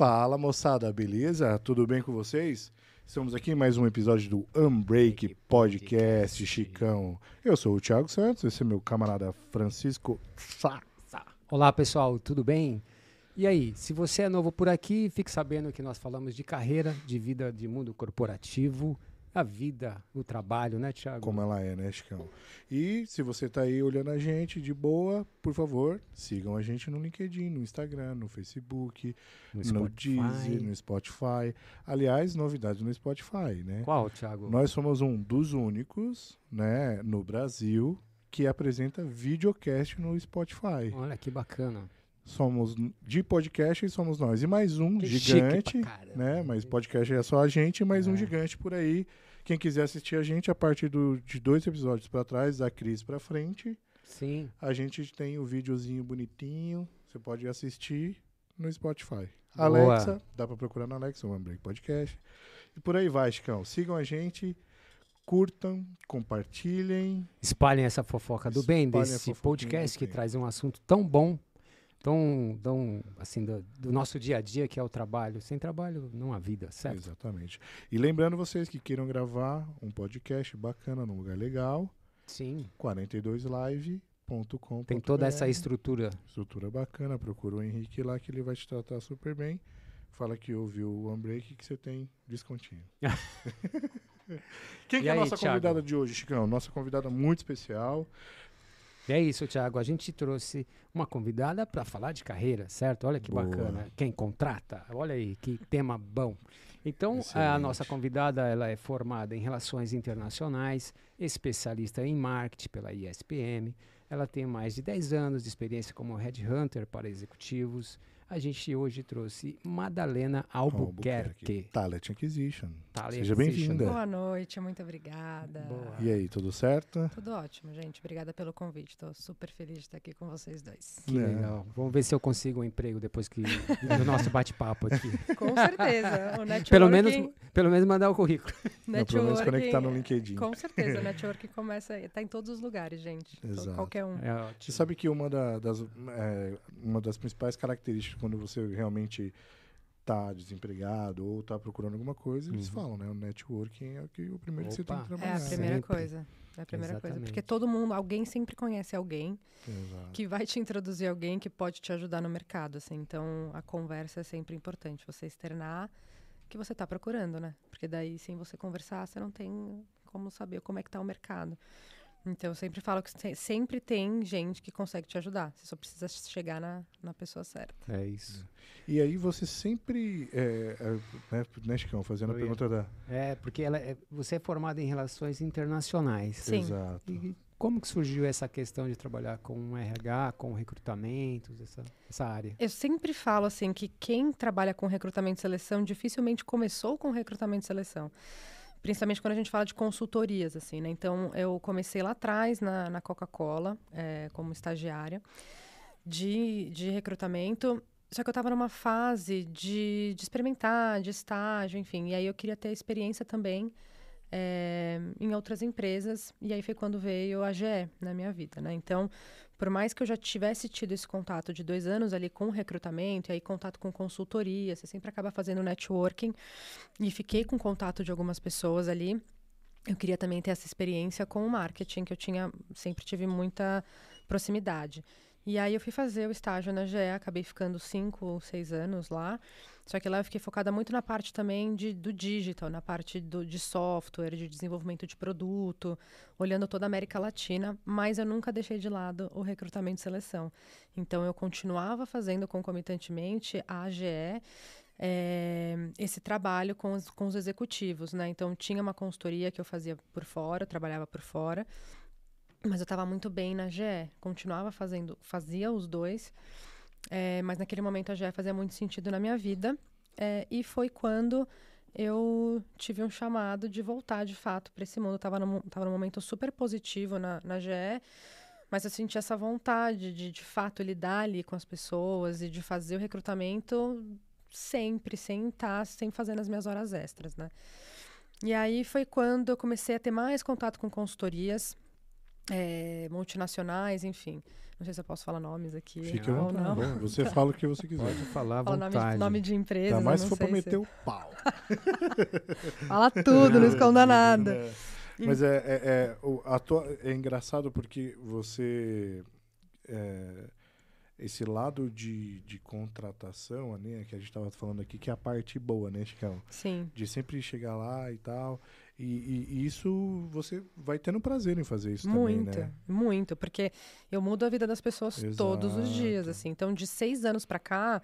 Fala moçada, beleza? Tudo bem com vocês? Estamos aqui em mais um episódio do Unbreak Podcast, Chicão. Eu sou o Thiago Santos, esse é meu camarada Francisco Sá. Olá pessoal, tudo bem? E aí, se você é novo por aqui, fique sabendo que nós falamos de carreira, de vida, de mundo corporativo, a vida, o trabalho, né, Thiago? Como ela é, né, Chicão? E se você tá aí olhando a gente de boa, por favor, sigam a gente no LinkedIn, no Instagram, no Facebook, No no. Deezer, no Spotify. Aliás, novidade no Spotify, né? Qual, Thiago? Nós somos um dos únicos, né, no Brasil que apresenta videocast no Spotify. Olha que bacana. Somos de podcast e somos nós. E mais um Que gigante, né? Mas podcast é só a gente, e mais um É. gigante por aí. Quem quiser assistir a gente a partir do, de dois episódios pra trás, da Cris pra frente, Sim. a gente tem o videozinho bonitinho. Você pode assistir no Spotify. Boa. Alexa, dá pra procurar na Alexa, o Break Podcast. E por aí vai, Chicão. Sigam a gente, curtam, compartilhem. Espalhem essa fofoca do bem Espalhem desse podcast que traz um assunto tão bom, tão, tão assim, do, do nosso dia a dia, que é o trabalho. Sem trabalho, não há vida, certo? Exatamente. E lembrando vocês que queiram gravar um podcast bacana num lugar legal, Sim. 42live.com. Tem toda essa estrutura. estrutura bacana. Procura o Henrique lá que ele vai te tratar super bem. Fala que ouviu o Unbreak que você tem descontinho. Quem que é a nossa Thiago? convidada de hoje, Chicão? Nossa convidada muito especial. E é isso, Thiago. A gente trouxe uma convidada para falar de carreira, certo? Olha que Boa. bacana. Quem contrata? Olha aí, que tema bom. Então, a Excelente. nossa convidada ela é formada em Relações Internacionais, especialista em Marketing pela ISPM. Ela tem mais de 10 anos de experiência como headhunter para executivos. A gente hoje trouxe Madalena Albuquerque. Talent Acquisition. Talent Seja bem-vinda. Boa noite, muito obrigada. Boa. E aí, tudo certo? Tudo ótimo, gente. Obrigada pelo convite. Estou super feliz de estar aqui com vocês dois. Que É. legal. Vamos ver se eu consigo um emprego depois que do nosso bate-papo aqui. Com certeza. O networking, Pelo menos, pelo menos mandar o currículo. Não, pelo menos conectar no LinkedIn. Com certeza, o network começa, está em todos os lugares, gente. To- Exato. Qualquer um. É Você sabe que uma, da- das, é, uma das principais características quando você realmente tá desempregado ou tá procurando alguma coisa, eles Uhum. falam, né? O networking é o, que, o primeiro que você tem Opa. que É trabalhar. a primeira Sempre. coisa. É a primeira coisa. Exatamente. Porque todo mundo, alguém sempre conhece alguém Exato. que vai te introduzir alguém que pode te ajudar no mercado, assim. Então, a conversa é sempre importante. Você externar que você está procurando, né? Porque daí, sem você conversar, você não tem como saber como é que tá o mercado. Então, eu sempre falo que se- sempre tem gente que consegue te ajudar. Você só precisa chegar na, na pessoa certa. É isso. E aí você sempre, é, é, né, né, Chicão, fazendo a Oi. pergunta da... É, porque ela é- você é formada em relações internacionais. Sim. Exato. E como que surgiu essa questão de trabalhar com RH, com recrutamentos, essa, essa área? Eu sempre falo assim que quem trabalha com recrutamento e seleção dificilmente começou com recrutamento e seleção. Principalmente quando a gente fala de consultorias, assim, né? Então, eu comecei lá atrás, na, na Coca-Cola, eh, como estagiária de, de recrutamento. Só que eu estava numa fase de, de experimentar, de estágio, enfim. E aí eu queria ter experiência também eh, em outras empresas. E aí foi quando veio a GE na minha vida, né? Então, por mais que eu já tivesse tido esse contato de dois anos ali com recrutamento, e aí contato com consultoria, você sempre acaba fazendo networking, e fiquei com contato de algumas pessoas ali. Eu queria também ter essa experiência com o marketing, que eu tinha, sempre tive muita proximidade. E aí eu fui fazer o estágio na GE, acabei ficando cinco ou seis anos lá. Só que lá eu fiquei focada muito na parte também de, do digital, na parte do, de software, de desenvolvimento de produto, olhando toda a América Latina, mas eu nunca deixei de lado o recrutamento e seleção. Então eu continuava fazendo concomitantemente a AGE, eh, esse trabalho com os, com os executivos, né? Então tinha uma consultoria que eu fazia por fora, eu trabalhava por fora, mas eu estava muito bem na GE, continuava fazendo, fazia os dois, eh, mas naquele momento a GE fazia muito sentido na minha vida, eh, e foi quando eu tive um chamado de voltar de fato para esse mundo. Estava num, tava momento super positivo na, na GE, mas eu senti essa vontade de, de fato, lidar ali com as pessoas e de fazer o recrutamento sempre, sem estar, sem fazer nas minhas horas extras, né? E aí foi quando eu comecei a ter mais contato com consultorias eh, multinacionais, enfim. Não sei se eu posso falar nomes aqui. Fica ou não. Bom, Você fala o que você quiser. Pode falar à Fala nome vontade. de, nome de empresas. Tá eu mais não se for pra meter se- o pau. Fala tudo, não esconda nada. É. Mas é, é, é, o- a tua- é engraçado porque você. é, esse lado de, de contratação, né, que a gente estava falando aqui, que é a parte boa, né, Chicão? Sim. De sempre chegar lá e tal. E, e- e isso você vai tendo prazer em fazer isso Muito, também, né? muito, porque eu mudo a vida das pessoas todos os dias, Exato. assim. Então, de seis anos pra cá,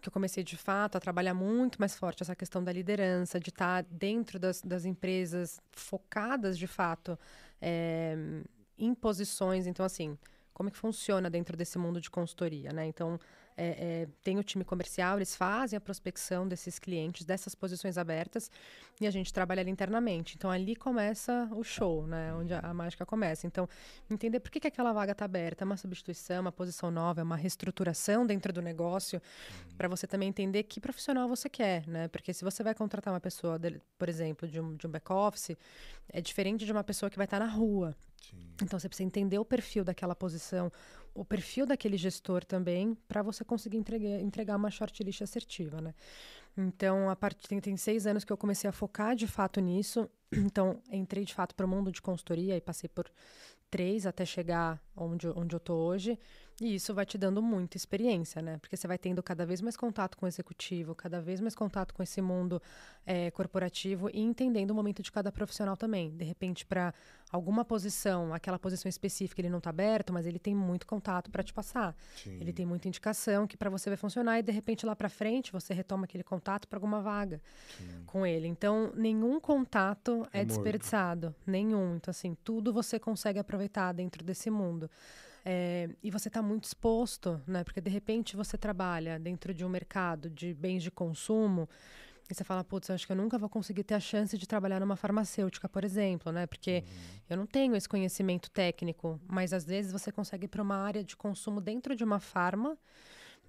que eu comecei de fato a trabalhar muito mais forte essa questão da liderança, de estar dentro das, das empresas focadas de fato é, em posições. Então, assim, como é que funciona dentro desse mundo de consultoria, né? Então, é, é, tem o time comercial, eles fazem a prospecção desses clientes, dessas posições abertas, e a gente trabalha ali internamente. Então, ali começa o show, né? Onde a, a mágica começa. Então, entender por que, que aquela vaga está aberta, é uma substituição, uma posição nova, é uma reestruturação dentro do negócio, para você também entender que profissional você quer, né? Porque se você vai contratar uma pessoa, por exemplo, de um, de um back-office, é diferente de uma pessoa que vai estar na rua. Sim. Então você precisa entender o perfil daquela posição, o perfil daquele gestor também, para você conseguir entregar, entregar uma shortlist assertiva, né? Então, a partir tem, tem seis anos que eu comecei a focar de fato nisso. Então, entrei de fato para o mundo de consultoria e passei por três até chegar onde, onde eu tô hoje. E isso vai te dando muita experiência, né? Porque você vai tendo cada vez mais contato com o executivo, cada vez mais contato com esse mundo eh, corporativo e entendendo o momento de cada profissional também. De repente, para alguma posição, aquela posição específica, ele não está aberto, mas ele tem muito contato para te passar. Sim. Ele tem muita indicação que para você vai funcionar e de repente lá para frente você retoma aquele contato para alguma vaga Sim. com ele. Então, nenhum contato é, É desperdiçado, nenhum. Então, assim, tudo você consegue aproveitar dentro desse mundo. É, e você está muito exposto, né? Porque de repente você trabalha dentro de um mercado de bens de consumo e você fala, putz, eu acho que eu nunca vou conseguir ter a chance de trabalhar numa farmacêutica, por exemplo, né? Porque eu não tenho esse conhecimento técnico, mas às vezes você consegue ir para uma área de consumo dentro de uma farma,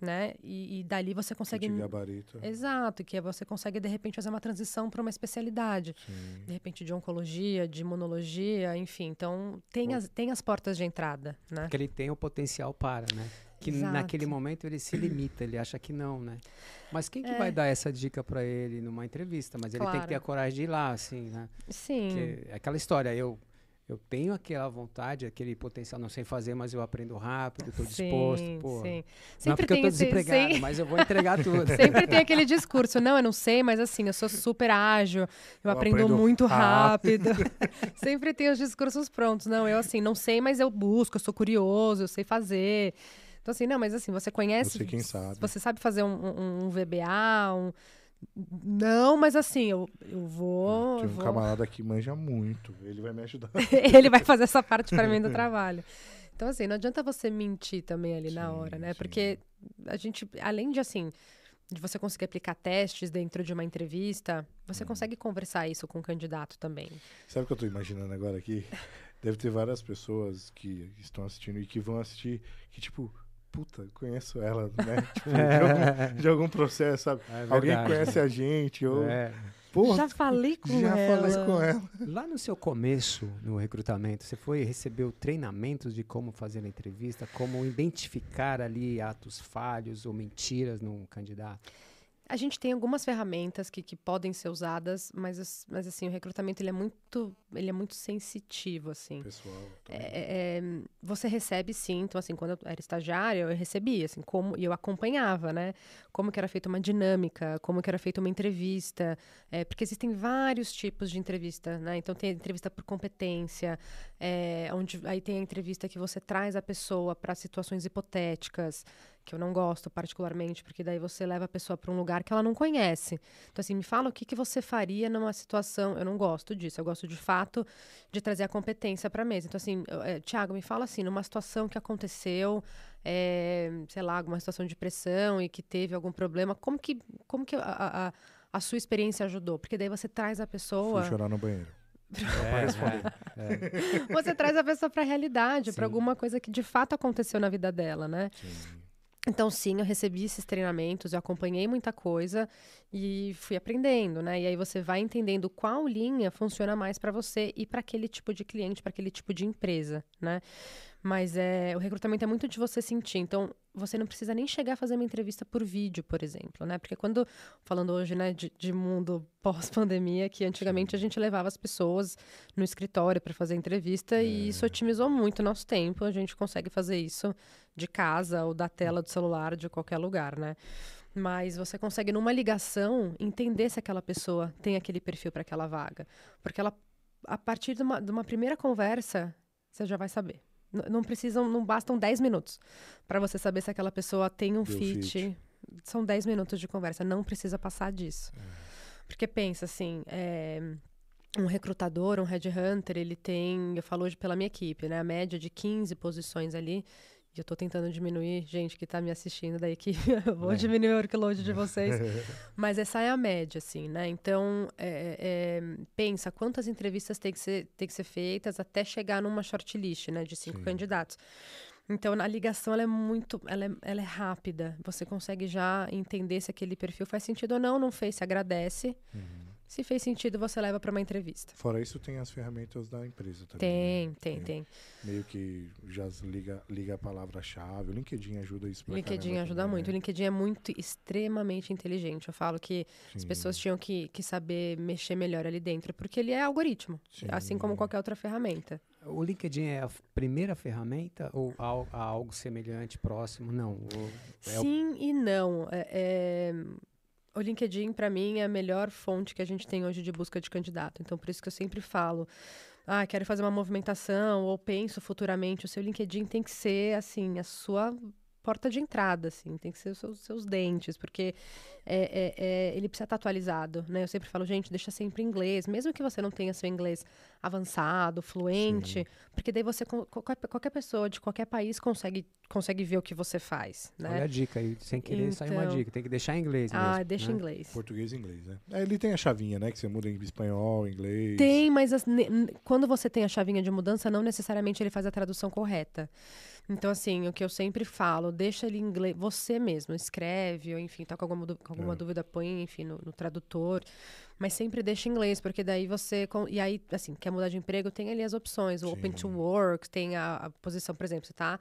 né? E, e dali você consegue. De gabarito. Exato, que você consegue de repente fazer uma transição para uma especialidade, Sim. de repente de oncologia, de imunologia, enfim. Então tem as, tem as portas de entrada, né? Porque ele tem o potencial para, né? Que Exato. naquele momento ele se limita, ele acha que não, né? Mas quem que É. vai dar essa dica para ele numa entrevista? Mas ele tem que Claro. ter a coragem de ir lá, assim, né? Sim. Porque é aquela história, eu eu tenho aquela vontade, aquele potencial, não sei fazer, mas eu aprendo rápido, estou disposto, sim, pô. sim. Não é porque eu esse- desempregado, sem- mas eu vou entregar tudo. Sempre tem aquele discurso, não, eu não sei, mas assim, eu sou super ágil, eu, aprendo, aprendo muito rápido. rápido. Sempre tem os discursos prontos. Não, eu assim, não sei, mas eu busco, eu sou curioso, eu sei fazer. Então, assim, não, mas assim, você conhece. Você quem sabe. Você sabe fazer um, um- um VBA, um. Não, mas assim, eu, eu vou. Tem um vou- camarada que manja muito. Ele vai me ajudar. ele vai fazer essa parte para mim do trabalho. Então, assim, não adianta você mentir também ali na Sim, hora, né? sim. Porque a gente, além de assim, de você conseguir aplicar testes dentro de uma entrevista, você consegue conversar isso com o candidato também. Sabe o que eu tô imaginando agora aqui? Deve ter várias pessoas que estão assistindo e que vão assistir que, tipo, puta, conheço ela, né? Tipo, de, algum, de algum processo, sabe? É Alguém conhece a gente, ou. É. Porra, já falei com já ela. falei com ela. Lá no seu começo, no recrutamento, você foi recebeu treinamentos de como fazer a entrevista, como identificar ali atos falhos ou mentiras num candidato? A gente tem algumas ferramentas que, que podem ser usadas, mas, as- mas assim, o recrutamento ele é muito, ele é muito sensitivo, assim. Pessoal. também. É, é, você recebe sim, então assim, quando eu era estagiária, eu recebia, assim, como, e eu acompanhava, né, como que era feita uma dinâmica, como que era feita uma entrevista, é, porque existem vários tipos de entrevista, né, então tem a entrevista por competência, é, onde aí tem a entrevista que você traz a pessoa para situações hipotéticas, que eu não gosto particularmente, porque daí você leva a pessoa para um lugar que ela não conhece. Então, assim, me fala o que, que você faria numa situação. Eu não gosto disso, eu gosto de fato de trazer a competência para a mesa. Então, assim, é, Tiago, me fala assim, numa situação que aconteceu, é, sei lá, alguma situação de pressão e que teve algum problema, como que, como que a, a, a- sua experiência ajudou? Porque daí você traz a pessoa. Fui chorar no banheiro. É, Você traz a pessoa para a realidade, para alguma coisa que de fato aconteceu na vida dela, né? Sim. Então, sim, eu recebi esses treinamentos, eu acompanhei muita coisa e fui aprendendo, né? E aí você vai entendendo qual linha funciona mais para você e para aquele tipo de cliente, para aquele tipo de empresa, né? Mas é, o recrutamento é muito de você sentir. Então, você não precisa nem chegar a fazer uma entrevista por vídeo, por exemplo, né? Porque quando, falando hoje, né, de, de mundo pós-pandemia, que antigamente Sim. a gente levava as pessoas no escritório para fazer entrevista é. e isso otimizou muito o nosso tempo. A gente consegue fazer isso de casa ou da tela do celular, de qualquer lugar, né? Mas você consegue, numa ligação, entender se aquela pessoa tem aquele perfil para aquela vaga. Porque ela, a partir de uma, de uma primeira conversa, você já vai saber não precisam, não bastam 10 minutos para você saber se aquela pessoa tem um fit. fit. São 10 minutos de conversa, não precisa passar disso. É. Porque pensa assim, é, um recrutador, um headhunter, ele tem, eu falo hoje pela minha equipe, né, a média de 15 posições ali e eu estou tentando diminuir, gente que está me assistindo daí que eu vou é. diminuir o workload de vocês. Mas essa é a média, assim, né? Então, é, é, pensa quantas entrevistas tem que, ser, tem que ser feitas até chegar numa shortlist, né? De cinco Sim. candidatos. Então, a ligação ela é muito, ela é, ela é rápida. Você consegue já entender se aquele perfil faz sentido ou não. Não fez, se agradece. Uhum. Se fez sentido, você leva para uma entrevista. Fora isso, tem as ferramentas da empresa também. Tem, né? tem, tem, Meio que já liga, liga a palavra-chave. O LinkedIn ajuda isso pra LinkedIn ajuda também, muito. Né? O LinkedIn é muito, extremamente inteligente. Eu falo que Sim. as pessoas tinham que, que saber mexer melhor ali dentro, porque ele é algoritmo, Sim. assim como qualquer outra ferramenta. O LinkedIn é a primeira ferramenta ou há algo semelhante, próximo? Não. É Sim o... e não. é... é o LinkedIn, para mim, é a melhor fonte que a gente tem hoje de busca de candidato. Então, por isso que eu sempre falo, ah, quero fazer uma movimentação ou penso futuramente, o seu LinkedIn tem que ser, assim, a sua porta de entrada, assim, tem que ser os seus, seus dentes, porque é, é, é, ele precisa estar atualizado, né? Eu sempre falo, gente, deixa sempre em inglês, mesmo que você não tenha seu inglês avançado, fluente, Sim. porque daí você, qualquer, qualquer pessoa de qualquer país consegue, consegue ver o que você faz, né? Olha a dica aí, sem querer então, sair uma dica, tem que deixar em inglês Ah, mesmo, deixa né? em inglês. Português e inglês, né? É, ele tem a chavinha, né, que você muda em espanhol, inglês. Tem, mas as, quando você tem a chavinha de mudança, não necessariamente ele faz a tradução correta. Então, assim, o que eu sempre falo, deixa ele em inglês, você mesmo, escreve, ou enfim, tá com alguma, com alguma é. dúvida, põe, enfim, no, no, tradutor. Mas sempre deixa em inglês, porque daí você. E aí, assim, quer mudar de emprego, tem ali as opções. O Sim. Open to Work, tem a, a posição, por exemplo, você tá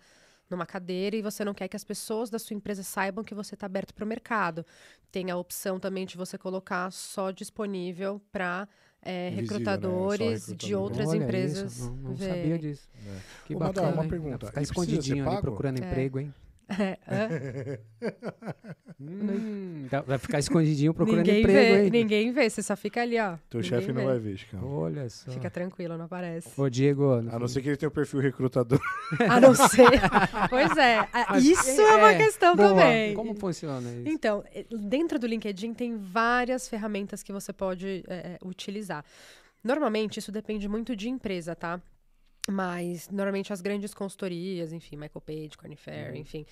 numa cadeira e você não quer que as pessoas da sua empresa saibam que você está aberto para o mercado. Tem a opção também de você colocar só disponível para é, recrutadores né? de outras Olha empresas. Isso, não, não sabia disso. É. Que Ô, bacana. Uma pergunta. Ficar escondidinho ali procurando é. emprego, hein? É. hum, vai ficar escondidinho procurando ninguém emprego, vê, hein? Ninguém vê, você só fica ali, ó. Teu chefe não vai ver, cara. Olha só. Fica tranquilo, não aparece. Ô, Diego. A não ser que ele tenha o um perfil recrutador. A não ser. pois é. Mas, isso é, é, uma questão boa. também. Como funciona isso? Então, eh, dentro do LinkedIn tem várias ferramentas que você pode é, utilizar. Normalmente, isso depende muito de empresa, tá? Mas, normalmente, as grandes consultorias, enfim, Michael Page, Corn Fair, uhum. enfim,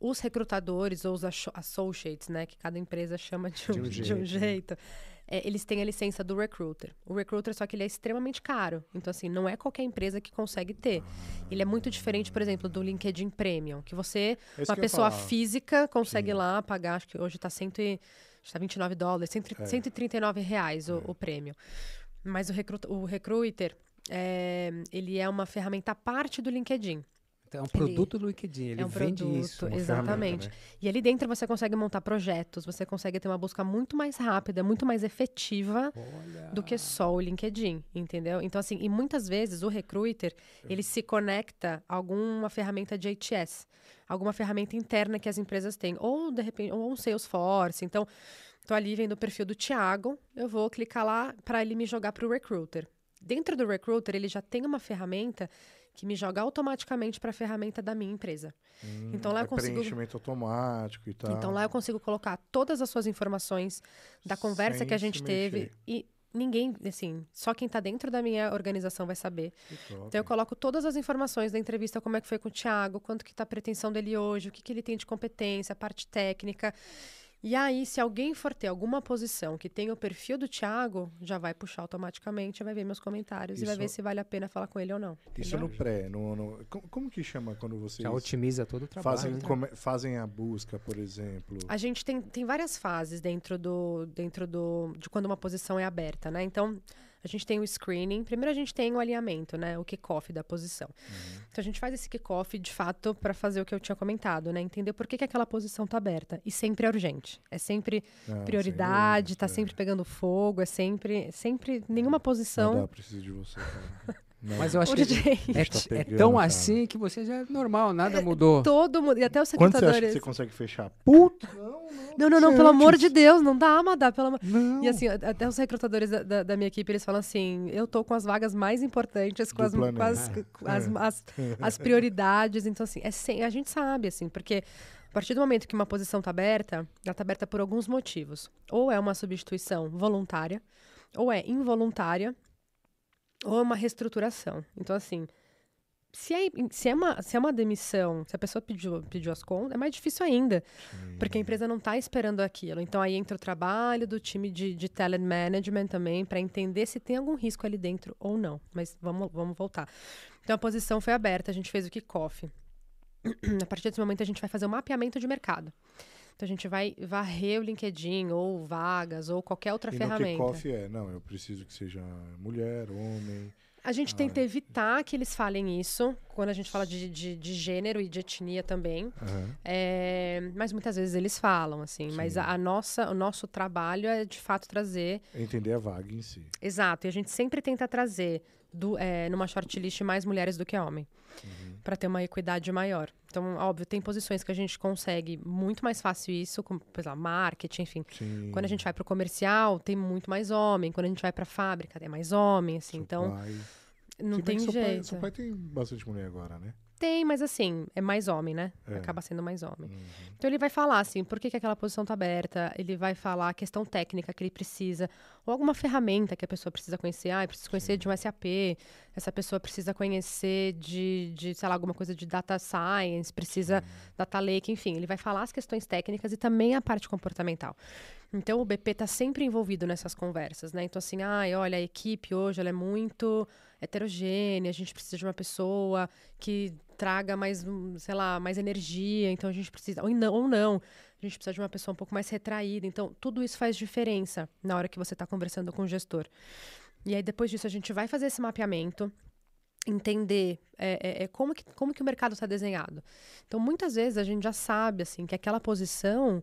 os recrutadores ou os associates, né, que cada empresa chama de um, de um jeito, de um jeito né? é, eles têm a licença do recruiter. O recruiter, só que ele é extremamente caro. Então, assim, não é qualquer empresa que consegue ter. Ele é muito diferente, por exemplo, do LinkedIn Premium, que você, Esse uma que pessoa física, consegue Sim. lá pagar, acho que hoje está cento e, está 29 dólares, cento, é. 139 reais o, é. o prêmio. Mas o, recruta, o recruiter, é, ele é uma ferramenta à parte do LinkedIn. Então, é um produto ele, do LinkedIn, ele é um vende produto, isso. Exatamente. E ali dentro você consegue montar projetos, você consegue ter uma busca muito mais rápida, muito mais efetiva Olha. do que só o LinkedIn, entendeu? Então, assim, e muitas vezes o recruiter, ele se conecta a alguma ferramenta de HTS, alguma ferramenta interna que as empresas têm, ou de repente, ou um Salesforce. Então, tô ali vendo o perfil do Thiago, eu vou clicar lá para ele me jogar para o recruiter. Dentro do recruiter, ele já tem uma ferramenta que me joga automaticamente para a ferramenta da minha empresa. Hum, então lá é eu consigo preenchimento automático e tal. Então lá eu consigo colocar todas as suas informações da conversa Sem que a gente teve e ninguém, assim, só quem está dentro da minha organização vai saber. Então eu coloco todas as informações da entrevista, como é que foi com o Thiago, quanto que está a pretensão dele hoje, o que, que ele tem de competência, a parte técnica. E aí, se alguém for ter alguma posição que tem o perfil do Thiago, já vai puxar automaticamente, vai ver meus comentários e vai Isso- ver se vale a pena falar com ele ou não. Isso entendeu? no pré, no, no- como, como que chama quando vocês Já otimiza todo o trabalho. fazem, né? come- fazem a busca, por exemplo? A gente tem, tem várias fases dentro do dentro do de quando uma posição é aberta, né? Então, a gente tem o screening. Primeiro a gente tem o alinhamento, né? O kickoff da posição. Então a gente faz esse kickoff de fato para fazer o que eu tinha comentado, né? Entender por que, que aquela posição tá aberta. E sempre é urgente. É sempre Ah, prioridade, sem tá dúvida, sempre pegando fogo, é sempre sempre nenhuma é. posição. Não dá, preciso de você, cara. Não. Mas eu acho que DJ, é, tá é tão cara. assim que você já é normal, nada mudou. todo mundo, e até os Quando você acha que recrutadores. você consegue fechar? Puta! Não, Não, não, pelo amor de Deus, não dá, Amadá, pelo amor. Não. E assim, até os recrutadores da, da- da minha equipe, eles falam assim: eu tô com as vagas mais importantes, com, as, com as, com as, as- as prioridades. Então, assim, é sem, a gente sabe, assim, porque a partir do momento que uma posição tá aberta, ela tá aberta por alguns motivos. Ou é uma substituição voluntária, ou é involuntária, ou é uma reestruturação. Então, assim. Se é, se, é uma, se é uma demissão, se a pessoa pediu, pediu as contas, é mais difícil ainda. Porque a empresa não está esperando aquilo. Então aí entra o trabalho do time de, de talent management também para entender se tem algum risco ali dentro ou não. Mas vamos, vamos voltar. Então a posição foi aberta, a gente fez o kickoff. a partir desse momento a gente vai fazer um mapeamento de mercado. Então a gente vai varrer o LinkedIn ou vagas ou qualquer outra e no ferramenta. kickoff é, não, eu preciso que seja mulher, homem. A gente Ah, tenta evitar que eles falem isso quando a gente fala de, de, de gênero e de etnia também. Aham. É, mas muitas vezes eles falam, assim. Mas Sim. a, a nossa, o nosso trabalho é de fato trazer. Entender a vaga em si. Exato. E a gente sempre tenta trazer do, é, numa shortlist mais mulheres do que homem. Uhum. Para ter uma equidade maior. Então, óbvio, tem posições que a gente consegue muito mais fácil isso, como, por exemplo, marketing, enfim. Sim. Quando a gente vai para o comercial, tem muito mais homem. Quando a gente vai para a fábrica, tem mais homem, assim. Então, Supply. não Se bem tem seu pai- jeito. seu pai tem bastante mulher agora, né? Tem, mas assim, é mais homem, né? É. Acaba sendo mais homem. Uhum. Então ele vai falar assim, por que, que aquela posição tá aberta, ele vai falar a questão técnica que ele precisa, ou alguma ferramenta que a pessoa precisa conhecer. Ah, eu preciso conhecer de um SAP, essa pessoa precisa conhecer de, de, sei lá, alguma coisa de data science, precisa data lake, enfim, ele vai falar as questões técnicas e também a parte comportamental. Então o BP está sempre envolvido nessas conversas, né? Então assim, ai, olha, a equipe hoje ela é muito heterogênea, a gente precisa de uma pessoa que traga mais, hum, sei lá, mais energia, então a gente precisa, ou não, ou não, a gente precisa de uma pessoa um pouco mais retraída. Então, tudo isso faz diferença na hora que você está conversando com o gestor. E aí, depois disso, a gente vai fazer esse mapeamento, entender é, é, é, como, que, como que o mercado está desenhado. Então, muitas vezes a gente já sabe, assim, que aquela posição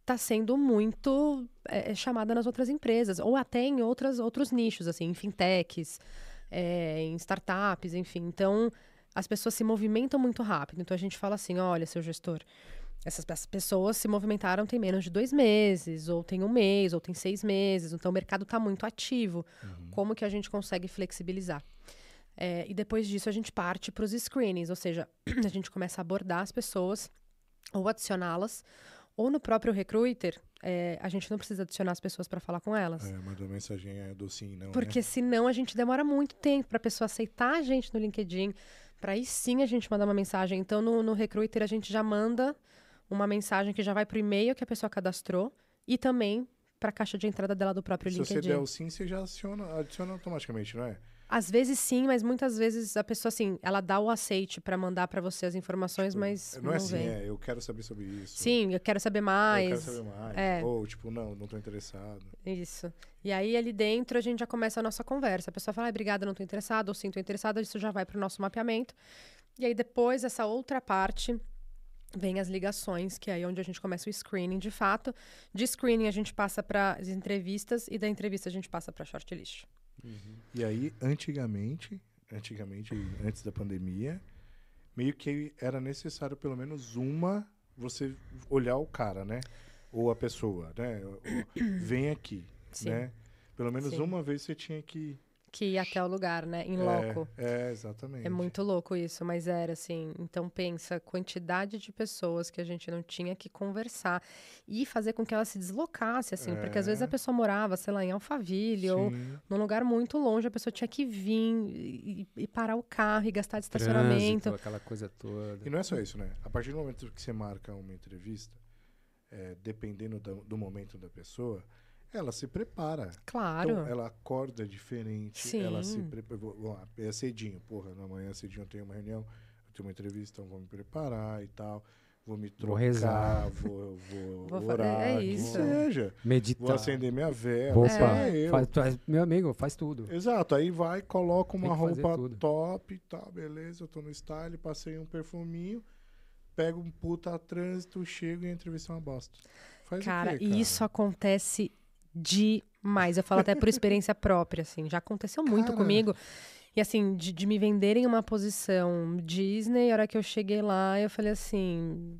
está sendo muito é, chamada nas outras empresas, ou até em outras, outros nichos, assim, em fintechs, é, em startups, enfim. Então, as pessoas se movimentam muito rápido. Então, a gente fala assim, olha, seu gestor, essas pe- pessoas se movimentaram tem menos de dois meses, ou tem um mês, ou tem seis meses. Então, o mercado está muito ativo. Como que a gente consegue flexibilizar? É, e depois disso, a gente parte para os screenings, ou seja, a gente começa a abordar as pessoas ou adicioná-las, ou no próprio recruiter, é, a gente não precisa adicionar as pessoas para falar com elas. É, mandou mensagem é do sim, não. Porque né? senão a gente demora muito tempo para a pessoa aceitar a gente no LinkedIn, para aí sim a gente mandar uma mensagem. Então, no, no Recruiter, a gente já manda uma mensagem que já vai para o e-mail que a pessoa cadastrou e também para a caixa de entrada dela do próprio Se você LinkedIn. der o sim, você já adiciona, adiciona automaticamente, não é? Às vezes sim, mas muitas vezes a pessoa, assim, ela dá o aceite para mandar para você as informações, mas não não, é assim, vem. é, eu quero saber sobre isso. Sim, eu quero saber Eu mais. quero saber mais. É. Ou, tipo, não, não tô interessado. Isso. E aí, ali dentro, a gente já começa a nossa conversa. A pessoa fala, ah, obrigada, não tô interessada, ou sim, tô interessada. Isso já vai para o nosso mapeamento. E aí, depois, essa outra parte, vem as ligações, que é aí onde a gente começa o screening, de fato. De screening, a gente passa para as entrevistas, e da entrevista, a gente passa para shortlist. E aí, antigamente, antigamente, antes da pandemia, meio que era necessário pelo menos uma você olhar o cara, né? Ou a pessoa, né? O- Vem aqui, Sim. né? Pelo menos Sim. uma vez você tinha que Que ir até o lugar, né? Em é, loco. É, exatamente. É muito louco isso, mas era assim. Então pensa quantidade de pessoas que a gente não tinha que conversar e fazer com que ela se deslocasse, assim, porque às vezes É. a pessoa morava, sei lá, em Alphaville ou Sim. num lugar muito longe, a pessoa tinha que vir e, e parar o carro e gastar de estacionamento. Trânsito, aquela coisa toda. E não é só isso, né? A partir do momento que você marca uma entrevista, é, dependendo do, do momento da pessoa, ela se prepara. Claro. Então, ela acorda diferente, Sim. ela se prepara. É cedinho, porra, na manhã cedinho eu tenho uma reunião, eu tenho uma entrevista, então vou me preparar e tal. Vou me trocar, Vou rezar. vou, vou, Vou orar, é isso. seja. Vou Meditar. acender minha vela. Opa, é eu. faz- faz- meu amigo, faz tudo. Exato, aí vai, coloca uma roupa tudo. top e tal, beleza, eu tô no style, passei um perfuminho, pego um puta trânsito, chego e a entrevista é uma bosta. Faz Cara, o quê, e isso acontece demais. Eu falo até por experiência própria, assim. Já aconteceu muito Cara. comigo. E assim, de, de me venderem uma posição Disney, a hora que eu cheguei lá, eu falei assim.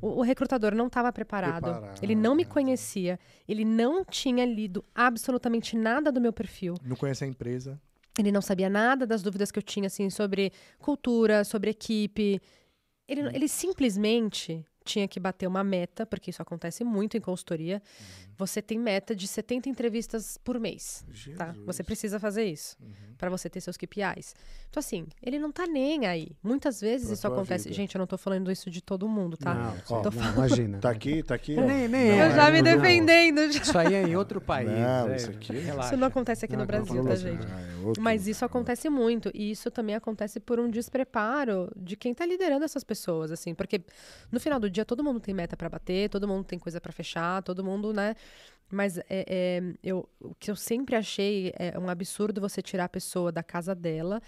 O, o recrutador não estava preparado. Preparado. Ele não me conhecia. Ele não tinha lido absolutamente nada do meu perfil. Não conhece a empresa. Ele não sabia nada das dúvidas que eu tinha, assim, sobre cultura, sobre equipe. Ele, Uhum. ele simplesmente tinha que bater uma meta, porque isso acontece muito em consultoria. Uhum. Você tem meta de 70 entrevistas por mês, Jesus. tá? Você precisa fazer isso Uhum. para você ter seus KPIs. Então, assim, ele não tá nem aí. Muitas vezes Pra isso acontece. vida. Gente, eu não tô falando isso de todo mundo, tá? Não, Ó, não, tô imagina. Tá aqui, tá aqui. ó. Nem- nem Não, é, eu já me não, defendendo. já. Isso aí é em outro país. Não, é, isso aqui- relaxa. Isso não acontece aqui Não, no Brasil, tá, gente? Ah, é outro Mas isso acontece muito. E isso também acontece por um despreparo de quem tá liderando essas pessoas, assim. Porque no final do dia, todo mundo tem meta para bater, todo mundo tem coisa para fechar, todo mundo, né? Mas é, é, eu, o que eu sempre achei é um absurdo você tirar a pessoa da casa dela,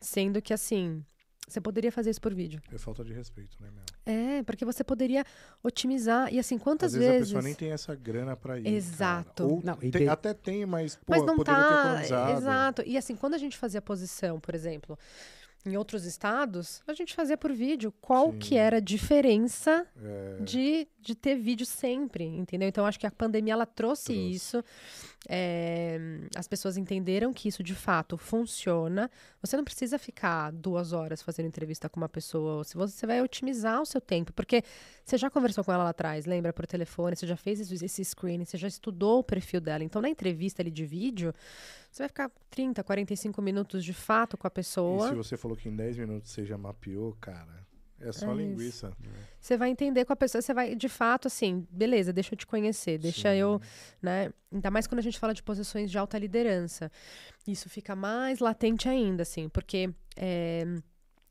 sendo que, assim, você poderia fazer isso por vídeo. É falta de respeito, né, meu? É, porque você poderia otimizar. E, assim, quantas Às vezes, a vezes. pessoa nem tem essa grana pra ir. Exato. Ou Não, tem- de- até tem, mas, pô, Mas não poderia ter tá. economizado. Exato. E assim, quando a gente fazia posição, por exemplo, em outros estados, a gente fazia por vídeo. Qual Sim. que era a diferença É, de, de ter vídeo sempre, entendeu? Então, acho que a pandemia, ela trouxe, Trouxe. isso. É, as pessoas entenderam que isso, de fato, funciona. Você não precisa ficar duas horas fazendo entrevista com uma pessoa. Se você, vai otimizar o seu tempo. Porque você já conversou com ela lá atrás, lembra? Por telefone, você já fez esse, screening, você já estudou o perfil dela. Então, na entrevista ali de vídeo, você vai ficar 30, 45 minutos de fato com a E pessoa. se você falou que em 10 minutos você já mapeou, cara, é só É linguiça. Você vai entender com a pessoa, você vai, de fato, assim, beleza, deixa eu te conhecer, deixa Sim. eu, né? Ainda mais quando a gente fala de posições de alta liderança. Isso fica mais latente ainda, assim, porque é,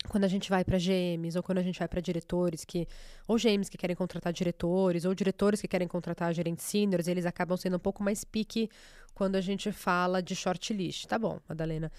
quando a gente vai para GMs ou quando a gente vai para diretores que ou GMs que querem contratar diretores ou diretores que querem contratar gerentes seniors, eles acabam sendo um pouco mais pique quando a gente fala de shortlist. Tá bom, Madalena.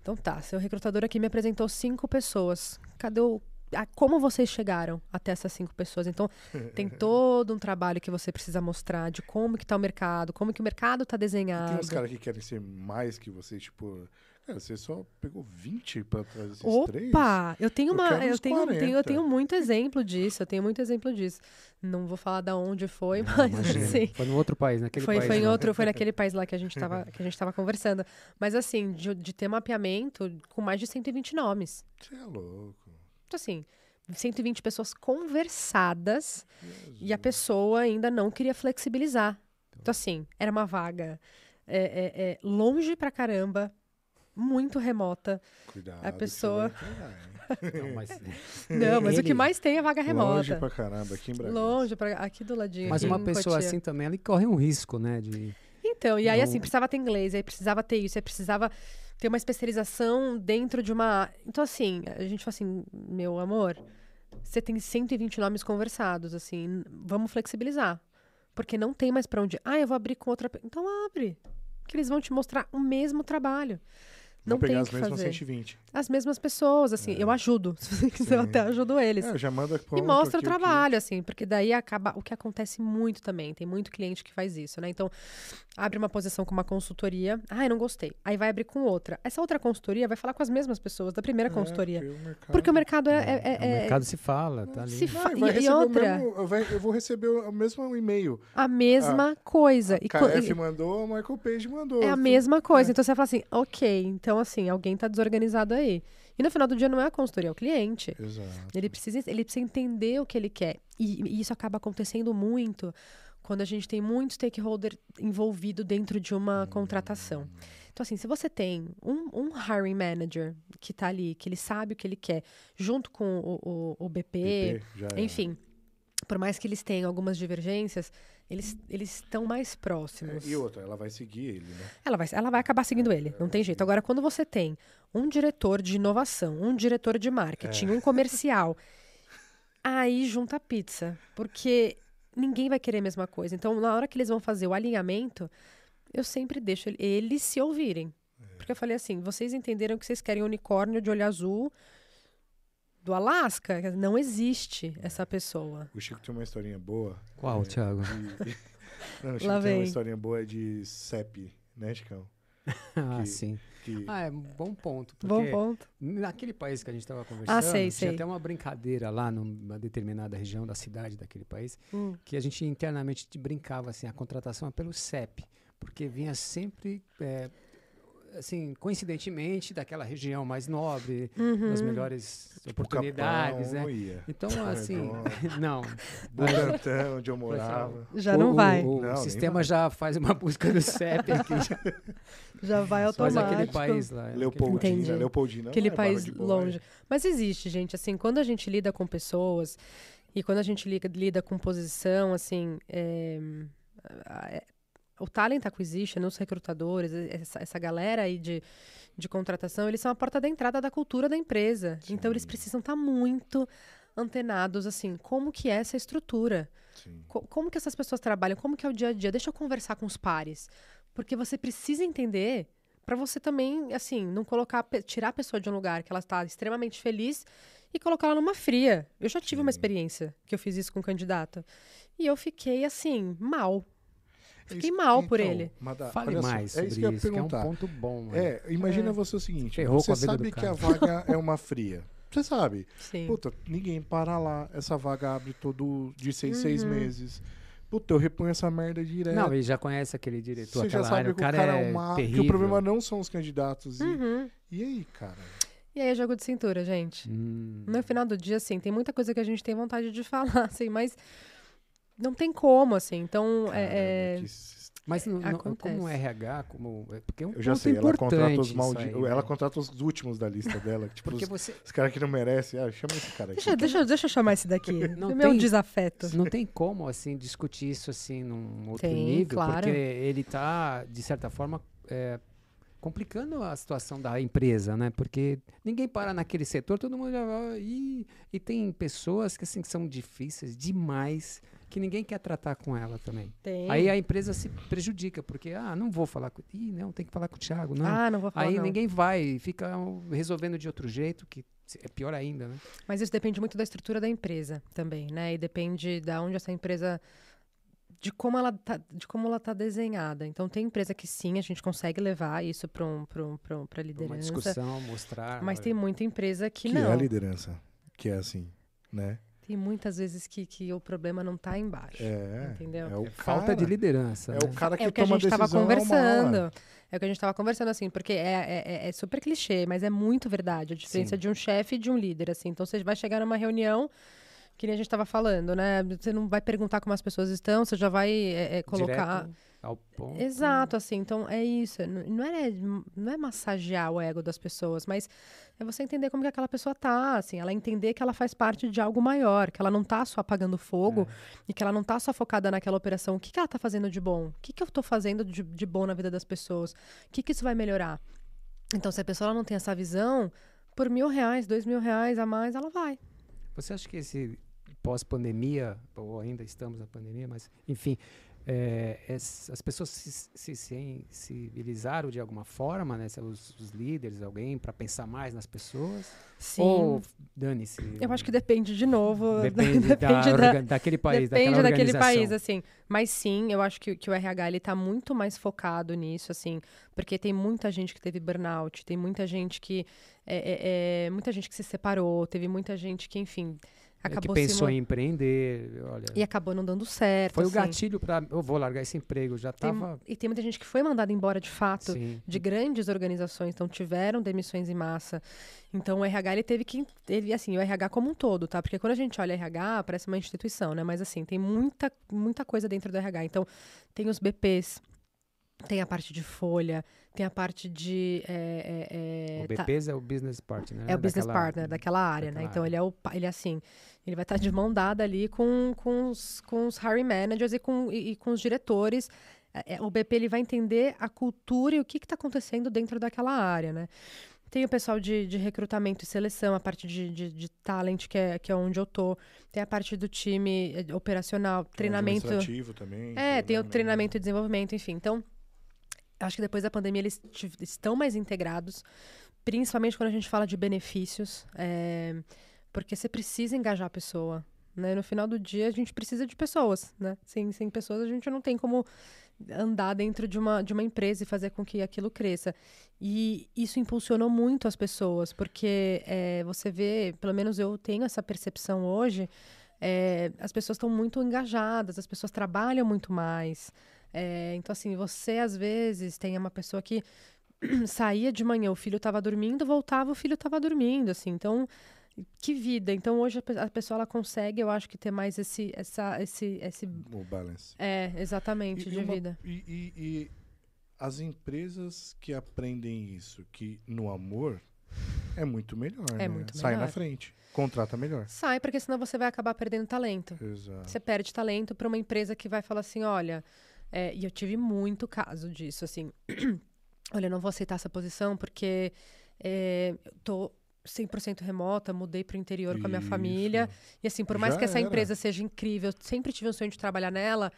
Então tá, seu recrutador aqui me apresentou cinco pessoas. Cadê o a- como vocês chegaram até essas cinco pessoas? Então, tem todo um trabalho que você precisa mostrar de como que tá o mercado, como que o mercado tá E tem desenhado. uns caras que querem ser mais que você, tipo... Cara, você só pegou 20 pra trazer esses três? Opa, eu tenho Eu uma, eu uns tenho, tenho, eu 40. tenho muito exemplo disso, eu tenho muito exemplo disso. Não vou falar da onde foi, Não, mas imagina. assim, Foi no outro país, naquele foi, país. foi em lá. outro, foi naquele país lá que a gente tava, que a gente tava conversando. Mas assim, de, de ter mapeamento com mais de 120 nomes. Você é louco. Então assim, 120 pessoas conversadas Jesus. E a pessoa ainda não queria flexibilizar. Então, assim, era uma vaga é, é, é, longe pra caramba, muito remota. Cuidado. a pessoa-? Não, mas, Não, mas o que Ele- mais tem é vaga Longe remota. pra caramba, aqui em Brasília. Longe, pra, aqui do ladinho. mas uma pessoa Cotia. assim também, ela corre um risco, né? De, Então, e aí, Não- assim, precisava ter inglês, aí precisava ter isso, aí precisava ter uma especialização dentro de uma. Então, assim, a gente fala assim, meu amor, você tem 120 nomes conversados, assim, vamos flexibilizar. Porque não tem mais pra onde. Ah, eu vou abrir com outra. Então abre. Que eles vão te mostrar o mesmo trabalho. Não Vou pegar tem as mesmas fazer. 120. As mesmas pessoas, assim, eu ajudo. Se você quiser, eu É. Até ajudo eles. É, já manda E mostra o aqui trabalho, assim, porque daí acaba. O que acontece muito também, tem muito cliente que faz isso, né? Então, abre uma posição com uma consultoria. Ah, eu não gostei. Aí vai abrir com outra. Essa outra consultoria vai falar com as mesmas pessoas da primeira É, consultoria. porque o mercado- Porque o mercado é. é- o é- é mercado se fala, tá ali. se Não, fa- vai e- e outra? mesmo- vai- eu vou receber o mesmo e-mail. a mesma coisa. E, co- KF e- mandou, a Michael Page mandou. é a mesma coisa. Então você fala assim, ok, então assim, alguém tá desorganizado aí. E no final do dia não é a consultoria, é o cliente. Exato. Ele precisa, ele precisa entender o que ele quer. E, e isso acaba acontecendo muito quando a gente tem muito stakeholder envolvido dentro de uma contratação. Então, assim, se você tem um, um hiring manager que está ali, que ele sabe o que ele quer, junto com o, o, o BP, PP, já é. enfim. por mais que eles tenham algumas divergências, eles eles estão mais próximos. É, e outra, ela vai seguir ele, né? Ela vai, ela vai acabar seguindo ele, não tem jeito. Agora, quando você tem um diretor de inovação, um diretor de marketing, um comercial, aí junta a pizza. Porque ninguém vai querer a mesma coisa. Então, na hora que eles vão fazer o alinhamento, eu sempre deixo ele- eles se ouvirem. Porque eu falei assim: vocês entenderam que vocês querem unicórnio de olho azul do Alasca? Não existe essa pessoa. O Chico tem uma historinha boa. Qual, É, Thiago? de- Não, o Chico Lá tem uma vem. historinha boa de CEP, né, Chicão? ah, que- sim. Que... Ah, é um bom ponto. Bom ponto. naquele país que a gente estava conversando, sei, tinha sei. até uma brincadeira lá numa determinada região da cidade daquele país, Hum. que a gente internamente te brincava assim, a contratação é pelo CEP, porque vinha sempre, é, assim, coincidentemente, daquela região mais nobre, das Uhum. melhores o oportunidades, Capão né? não ia. Então, assim, Redondo. não. Butantã, onde eu morava. Já o, não vai. O, o Não, sistema vai. já faz uma busca do CEP aqui, já Já vai automático. aquele país lá. é, Leopoldina, Entendi. Leopoldina. aquele não é país longe. Mas existe, gente, assim, quando a gente lida com pessoas e quando a gente lida, lida com posição, assim, é, é- o talent acquisition, os recrutadores, essa, essa galera aí de, de contratação, eles são a porta da entrada da cultura da empresa. Então eles Sim. precisam estar muito antenados, assim, como que é essa estrutura. Sim. Co- como que essas pessoas trabalham? Como que é o dia a dia? Deixa eu conversar com os pares. Porque você precisa entender para você também, assim, não colocar, tirar a pessoa de um lugar que ela está extremamente feliz e colocar ela numa fria. Eu já tive uma Sim. experiência que eu fiz isso com um candidato. E eu fiquei, assim, mal. É Fiquei isso- mal por então, ele. Madá, Fale mais é isso que eu ia isso, que é um perguntar. ponto bom. né? É, imagina É. você o seguinte: Ferrou você sabe que a vaga é uma fria. Você sabe. Sim. Puta, ninguém para lá. Essa vaga abre todo de seis, seis Uhum. meses. Puta, eu reponho essa merda direto. Não, ele já conhece aquele diretor, Você já aquela sabe área, que o cara, é é uma. terrível. Que o problema não são os candidatos. E, Uhum. e aí, cara? E aí é jogo de cintura, gente. Hum. No final do dia, assim, tem muita coisa que a gente tem vontade de falar, assim, mas não tem como, assim. Então, Caramba, é, é- que s- Mas no- Acontece. como RH, como, é porque é um Eu já ponto sei, ela importante contrata os isso maldi... aí, Ela né? contrata os últimos da lista dela. Tipo, Porque os, você os caras que não merecem. Ah, chama esse cara aqui. Deixa, deixa, deixa eu chamar esse daqui. Não Meu tem- desafeto. não tem como assim discutir isso assim num outro Tem, nível, claro. porque ele está de certa forma é, complicando a situação da empresa, né? Porque ninguém para naquele setor, todo mundo já vai e, e tem pessoas que assim que são difíceis demais que ninguém quer tratar com ela também. Tem. Aí a empresa se prejudica, porque, ah, não vou falar com. Ih, não, tem que falar com o Thiago, não. Ah, não vou falar Aí não. ninguém vai, fica resolvendo de outro jeito, que é pior ainda, né? Mas isso depende muito da estrutura da empresa também, né? E depende da onde essa empresa de como ela tá, de como ela tá desenhada. Então tem empresa que sim, a gente consegue levar isso para um, para um, pra um, pra Uma liderança. discussão, mostrar. Mas olha, tem muita empresa que, Que não. é a liderança. Que é assim, né? Tem muitas vezes que, que o problema não tá embaixo. É. Entendeu? É o é falta de cara. liderança. É né? o cara que é o que a toma gente estava na conversando. É o que a gente estava conversando, assim, porque é, é, é- é super clichê, mas é muito verdade a diferença Sim. de um chefe e de um líder, assim. Então, você vai chegar numa reunião, que nem a gente estava falando, né? Você não vai perguntar como as pessoas estão, você já vai é, é, colocar... Direto ao ponto. Exato, assim, então é isso. N- Não é, não é massagear o ego das pessoas, mas é você entender como que aquela pessoa tá, assim, ela entender que ela faz parte de algo maior, que ela não tá só apagando fogo e que ela não tá só focada naquela operação. O que, que ela tá fazendo de bom? O que, que eu tô fazendo de, de bom na vida das pessoas? O que, que isso vai melhorar? Então, se a pessoa não tem essa visão, por mil reais, dois mil reais a mais, ela vai. Você acha que esse pós-pandemia, ou ainda estamos na pandemia, mas enfim, é, as pessoas se, se sensibilizaram de alguma forma, né? Os, os líderes, alguém, para pensar mais nas pessoas? Sim. Ou dane-se? Eu acho que depende de novo. Depende, da da- orga- daquele país, Depende daquele país, assim. Mas sim, eu acho que, que o RH ele tá muito mais focado nisso, assim, porque tem muita gente que teve burnout, tem muita gente que. É, é, é, muita gente que se separou, teve muita gente que, enfim, É, que acabou se pensou em empreender, olha... E acabou não dando certo. Foi o assim. gatilho para eu vou largar esse emprego, já Tem- tava... E tem muita gente que foi mandada embora de fato. Sim. De grandes organizações, então tiveram demissões em massa. Então o RH ele teve que. Teve, assim, o RH como um todo, tá? Porque quando a gente olha RH, parece uma instituição, né? Mas assim, tem muita, muita coisa dentro do RH. Então, tem os BPs, tem a parte de folha, tem a parte de. É, é, O é, tá- BPs é o business partner. é né? o business Daquela- partner daquela área, né? daquela Então área. ele é o ele é assim, ele vai estar de mão dada ali com, com, os, com os hiring managers e com, e, e com os diretores. É, é, o BP ele vai entender a cultura e o que está acontecendo dentro daquela área, né? Tem o pessoal de, de recrutamento e seleção, a parte de, de, de talent, que é, que é onde eu tô. Tem a parte do time eh, operacional, treinamento. Administrativo também. É, tem o treinamento e desenvolvimento, enfim. Então, acho que depois da pandemia eles estão mais integrados, principalmente quando a gente fala de benefícios, é, porque você precisa engajar a pessoa. Né? No final do dia, a gente precisa de pessoas, né? Sem, sem pessoas, a gente não tem como andar dentro de uma, de uma empresa e fazer com que aquilo cresça. E isso impulsionou muito as pessoas, porque é, você vê, pelo menos eu tenho essa percepção hoje, é, as pessoas estão muito engajadas, as pessoas trabalham muito mais. É, então, assim, você às vezes tem uma pessoa que saía de manhã, o filho estava dormindo, voltava, o filho estava dormindo, assim. Então, que vida. Então, hoje a, pe- a pessoa ela consegue, eu acho que ter mais esse, essa, esse, esse, O balance. é, exatamente, E- de e uma- vida. E, e- e as empresas que aprendem isso, que no amor é muito melhor, É né? muito Sai na frente, contrata melhor. Sai, porque senão você vai acabar perdendo talento. Exato. Você perde talento para uma empresa que vai falar assim, olha, é, e eu tive muito caso disso, assim, olha, eu não vou aceitar essa posição porque é, eu tô 100% remota, mudei para o interior com a minha Isso. família, e assim, por mais Já que essa era. empresa seja incrível, eu sempre tive um sonho de trabalhar nela,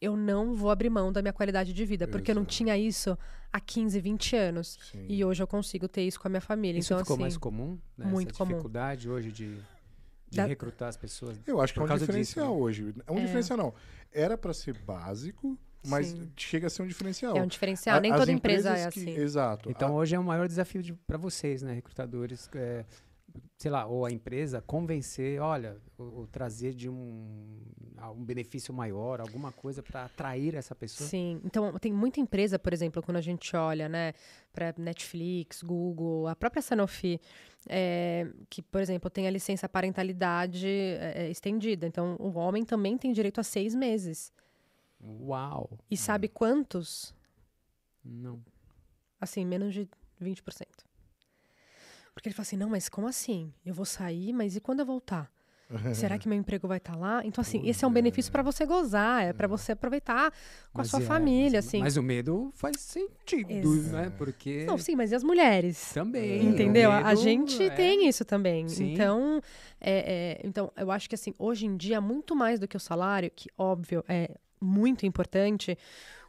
eu não vou abrir mão da minha qualidade de vida, porque eu não Exato. tinha isso há 15, 20 anos. Sim. E hoje eu consigo ter isso com a minha família. Isso então, ficou assim, mais comum? Né? muito Essa comum. dificuldade hoje de, de Da- recrutar as pessoas. Eu acho que é um diferencial disso, né? hoje. É um É. diferencial, não. Era para ser básico, mas Sim. chega a ser um diferencial. é um diferencial. A- Nem as toda empresa é empresas que- assim. Exato. Então A- hoje é o maior desafio para vocês, né, recrutadores, é, sei lá, ou a empresa convencer, olha, ou, ou trazer de um algum benefício maior, alguma coisa para atrair essa pessoa. Sim, então tem muita empresa, por exemplo, quando a gente olha, né, para Netflix, Google, a própria Sanofi, é, que, por exemplo, tem a licença parentalidade é, é, estendida. Então, o homem também tem direito a seis meses. Uau! E sabe quantos? Não. Assim, menos de 20%. Porque ele fala assim, não, mas como assim? Eu vou sair, mas e quando eu voltar? Será que meu emprego vai estar lá? Então, assim, esse é um benefício para você gozar, é para você aproveitar com a Mas sua é, família, mas, assim. Mas o medo faz sentido, Ex- né? Porque Não, sim, mas e as mulheres? também. Entendeu? o a medo gente é- tem isso também. Sim. Então, é, é, então, eu acho que assim, hoje em dia, muito mais do que o salário, que óbvio é muito importante,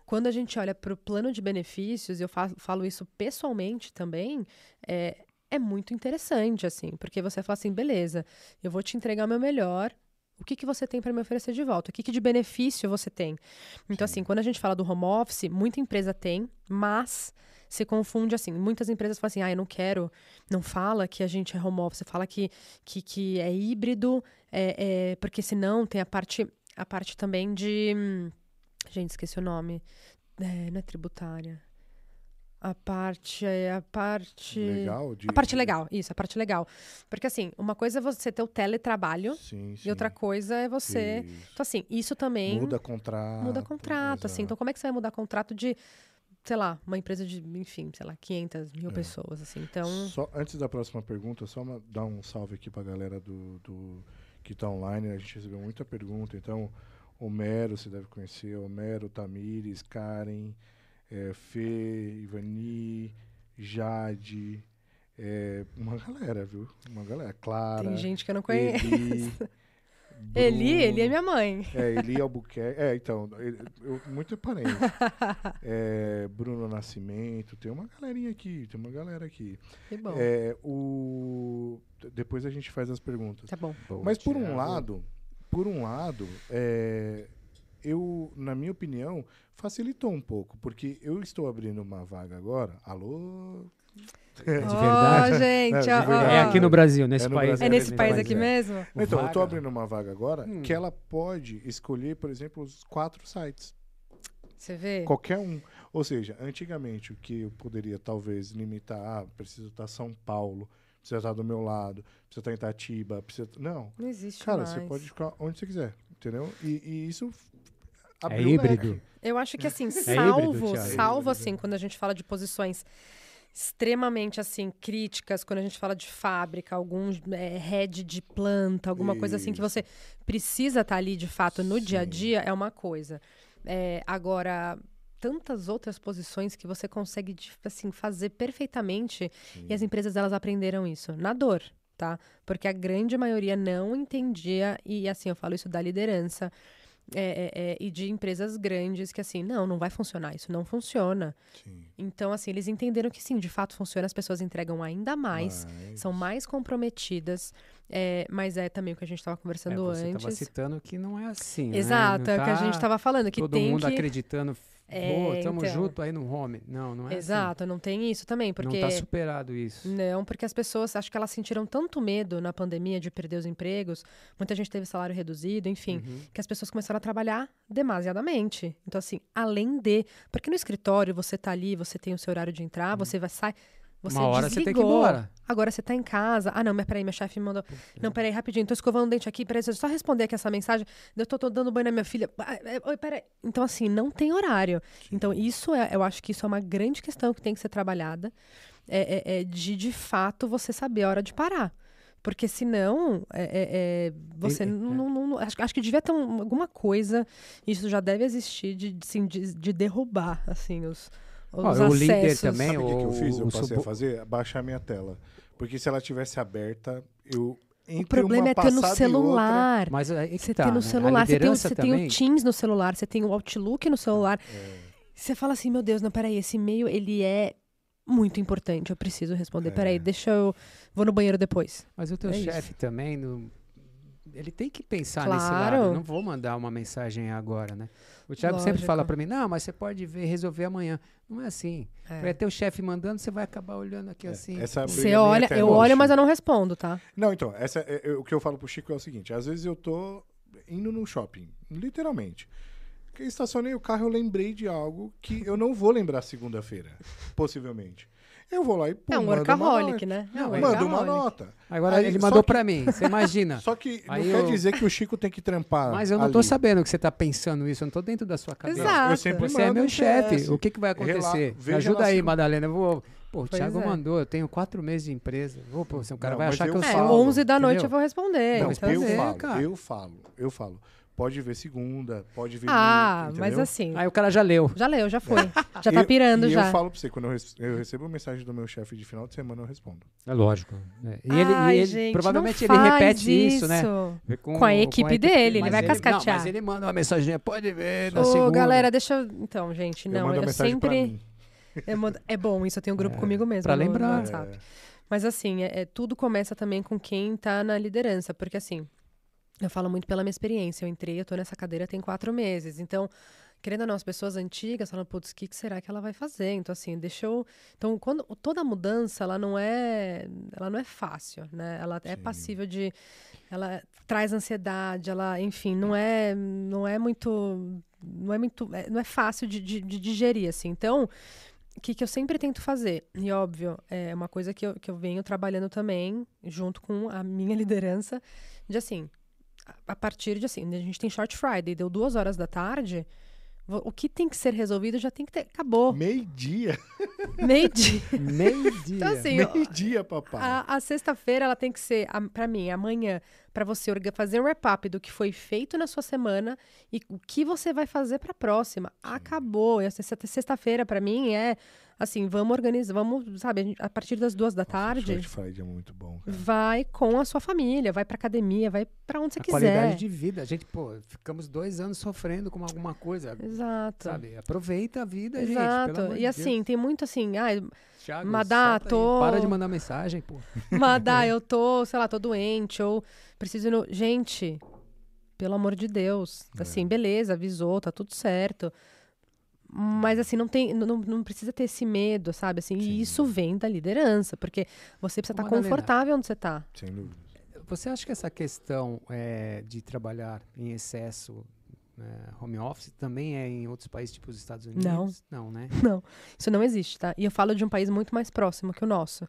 quando a gente olha para o plano de benefícios, eu fa- falo isso pessoalmente também, é, é muito interessante, assim, porque você fala assim, beleza, eu vou te entregar o meu melhor. O que, que você tem para me oferecer de volta? O que, que de benefício você tem? Então, assim, quando a gente fala do home office, muita empresa tem, mas se confunde assim. Muitas empresas falam assim, ah, eu não quero, não fala que a gente é home office, fala que, que, que é híbrido, é, é, porque senão tem a parte, a parte também de. Gente, esqueci o nome. É, não é tributária. A parte. É a parte. Legal. De, A parte legal, isso, a parte legal. Porque assim, uma coisa é você ter o teletrabalho Sim, sim. e outra coisa é você. Isso. Então, assim, isso também Muda contrato. muda contrato, assim. Então, como é que você vai mudar contrato de, sei lá, uma empresa de, enfim, sei lá, 500 mil É. pessoas, assim. Então, Só, antes da próxima pergunta, só uma- dar um salve aqui pra galera do, do que tá online. A gente recebeu muita pergunta. Então, Homero, você deve conhecer. Homero, Tamires, Karen, eh, Fê, Ivani, Jade. eh, uma galera, viu? Uma galera. Clara. tem gente que eu não conheço. Eli, Bruno. Eli é minha mãe. É, Eli Albuquerque. É, então, eu, muito parente. É, Bruno Nascimento, tem uma galerinha aqui, tem uma galera aqui. Que bom. É, o, depois a gente faz as perguntas. Tá bom. Mas por um lado, por um lado, é, eu, na minha opinião, facilitou um pouco, porque eu estou abrindo uma vaga agora. Alô? É de Ó, verdade. gente, É, verdade. É aqui no Brasil, nesse É no país. Brasil, É é nesse nesse país país, aqui é. mesmo? Então, eu estou Vaga. abrindo uma vaga agora Hum. que ela pode escolher, por exemplo, os quatro sites. Você vê? Qualquer um. Ou seja, antigamente o que eu poderia talvez limitar, ah, preciso estar São Paulo, precisa estar do meu lado, precisa estar em Itatiba, precisa. Não. Não existe Cara, mais. você pode ficar onde você quiser, entendeu? E, e isso abriu É híbrido. leque. Eu acho que assim, híbrido, salvo, Thiago. salvo É assim, quando a gente fala de posições extremamente assim críticas, quando a gente fala de fábrica, algum é, head de planta, alguma coisa assim que Isso. você precisa estar ali de fato no dia a Sim. dia é uma coisa. É, agora tantas outras posições que você consegue assim fazer perfeitamente e as empresas elas aprenderam isso na dor, tá? Porque a grande maioria não entendia e assim eu falo isso da liderança é, é, é, e de empresas grandes que assim não não vai funcionar isso não funciona Sim. então assim eles entenderam que sim de fato funciona as pessoas entregam ainda mais Mas- são mais comprometidas é, mas é também o que a gente estava É, conversando você estava antes citando que não é assim. né? exato Não é o que a tá gente estava falando que Todo mundo que acreditando. É, Pô, tamo então. junto aí no home. Não, não é exato não tem isso também assim. porque Não tá superado isso. Não, porque as pessoas, acho que elas sentiram tanto medo na pandemia de perder os empregos, muita gente teve salário reduzido, enfim, Uhum. que as pessoas começaram a trabalhar demasiadamente. Então, assim, além de. Porque no escritório você tá ali, você tem o seu horário de entrar, você vai sair. Você. Uma hora você tem que ir desligou. embora. Agora você tá em casa. Ah, não, mas peraí, minha chefe me mandou. Não, peraí, rapidinho, tô escovando o dente aqui, peraí, deixa eu só responder aqui essa mensagem. Eu tô, tô dando banho na minha filha. Ah, é, Oi, peraí. Então, assim, não tem horário. Então, isso é, eu acho que isso é uma grande questão que tem que ser trabalhada. É, é- é de, de fato, você saber a hora de parar. Porque senão, é, é- é, você não, é. não- não- acho, acho que devia ter um- alguma coisa, isso já deve existir, de, assim, de, de derrubar, assim, os Ó, o líder também, Sabe o que, eu fiz? Eu passei subo- a fazer? Baixar minha tela. Porque se ela tivesse aberta, eu. O problema é ter no celular. Mas aí que Você tá, tem no né? A celular, você, tem, o- você tem o também- Teams no celular, você tem o Outlook no celular. É. Você fala assim, meu Deus, não, peraí, esse e-mail, ele é muito importante, eu preciso responder. É. Peraí, deixa eu... Vou no banheiro depois. Mas o teu É chefe também, no- ele tem que pensar nesse Claro. lado. Eu não vou mandar uma mensagem agora, né? O Thiago sempre Lógico. fala pra mim, não, mas você pode ver, resolver amanhã. Não é assim. É. Vai ter o chefe mandando, você vai acabar olhando aqui É, assim. briga Você olha, eu olho, mas eu não respondo, tá? Não, então, essa é- é- o que eu falo pro Chico é o seguinte: às vezes eu tô indo num shopping, literalmente. Que eu estacionei o carro, eu lembrei de algo que eu não vou lembrar segunda-feira, possivelmente. Eu vou lá e pô, é um workaholic, nota. né? É Não, um é. Mando uma workaholic. nota. Agora Aí, ele só mandou que- pra mim, você imagina. Só que não Aí quer eu- dizer que o Chico tem que trampar. Mas eu não tô ali. sabendo que você tá pensando isso, eu não tô dentro da sua cabeça. Exato. Eu sempre Você é mando meu chefe. PS. O que, que vai acontecer? Rela- Me veja ajuda lá aí, se- Madalena. Eu vou. Pô, o Pois Thiago é. mandou, eu tenho quatro meses de empresa. Vou, pô, o cara Não, vai mas achar que eu eu É, falo, sou. 11 da noite entendeu? eu vou responder. Não, então, eu falo, cara. eu falo, eu falo. Pode ver segunda, pode ver. Ah, entendeu? mas assim, Aí o cara já leu. já leu, já foi. Já tá Eu- pirando e já. eu falo pra você, quando eu, rece- eu recebo mensagem do meu chefe de final de semana, eu respondo. É lógico. É. E ele, e Ai, ele- gente, provavelmente não ele repete isso, né? Com a equipe dele, ele vai Não, cascatear. mas ele manda uma mensagem, pode ver na Ô, segunda. galera, deixa eu... Então, gente, eu não, mando eu, a mensagem pra sempre... eu mando- É bom isso, eu tenho um grupo É, comigo mesmo pra no- no lembrar. WhatsApp. É, Mas assim, é, é- tudo começa também com quem tá na liderança, porque assim, eu falo muito pela minha experiência. Eu entrei, eu tô nessa cadeira tem quatro meses. Então, querendo ou não, as pessoas antigas falam, putz, o que, que será que ela vai fazer? Então, assim, deixa eu. Então, quando toda mudança, ela não é. Ela não é fácil, né? Ela é Sim. passível de. Ela traz ansiedade, ela, enfim, não é, não é muito. Não é muito. é- não é fácil de, de- de digerir, assim. Então o que, que eu sempre tento fazer, e óbvio, é uma coisa que eu, que eu venho trabalhando também, junto com a minha liderança, de assim, a, a partir de assim, a gente tem Short Friday, deu duas horas da tarde, o que tem que ser resolvido já tem que ter. Acabou. Meio-dia. Meio-dia. Meio-dia. Então, assim, Meio-dia, papai. a, a sexta-feira ela tem que ser, a, pra mim, amanhã, pra você orga- fazer um wrap-up do que foi feito na sua semana e o que você vai fazer pra próxima. Acabou. E essa sexta- Sexta-feira, pra mim, é assim, vamos organizar, vamos, sabe, a gente- partir das duas da Nossa, tarde, Short Friday é muito bom. cara. vai com a sua família, vai pra academia, vai pra onde você a quiser. qualidade de vida. A gente, pô, ficamos dois anos sofrendo com alguma coisa. Exato. Sabe? Aproveita a vida, gente. Exato. pelo amor e de assim, Deus. tem muito assim, ah, Thiago, Madá, solta aí. tô- Para de mandar mensagem, pô. Madá, eu tô, sei lá, tô doente, ou preciso ir no. Gente, pelo amor de Deus. É. Assim, beleza, avisou, tá tudo certo. Mas assim, não tem. Não, não precisa ter esse medo, sabe? Assim, Sim. e isso vem da liderança, porque você precisa estar confortável onde você tá. Sem dúvida. Você acha que essa questão é, de trabalhar em excesso né, home office também é em outros países, tipo os Estados Unidos? Não. Não, né? Não, isso não existe, tá? E eu falo de um país muito mais próximo que o nosso.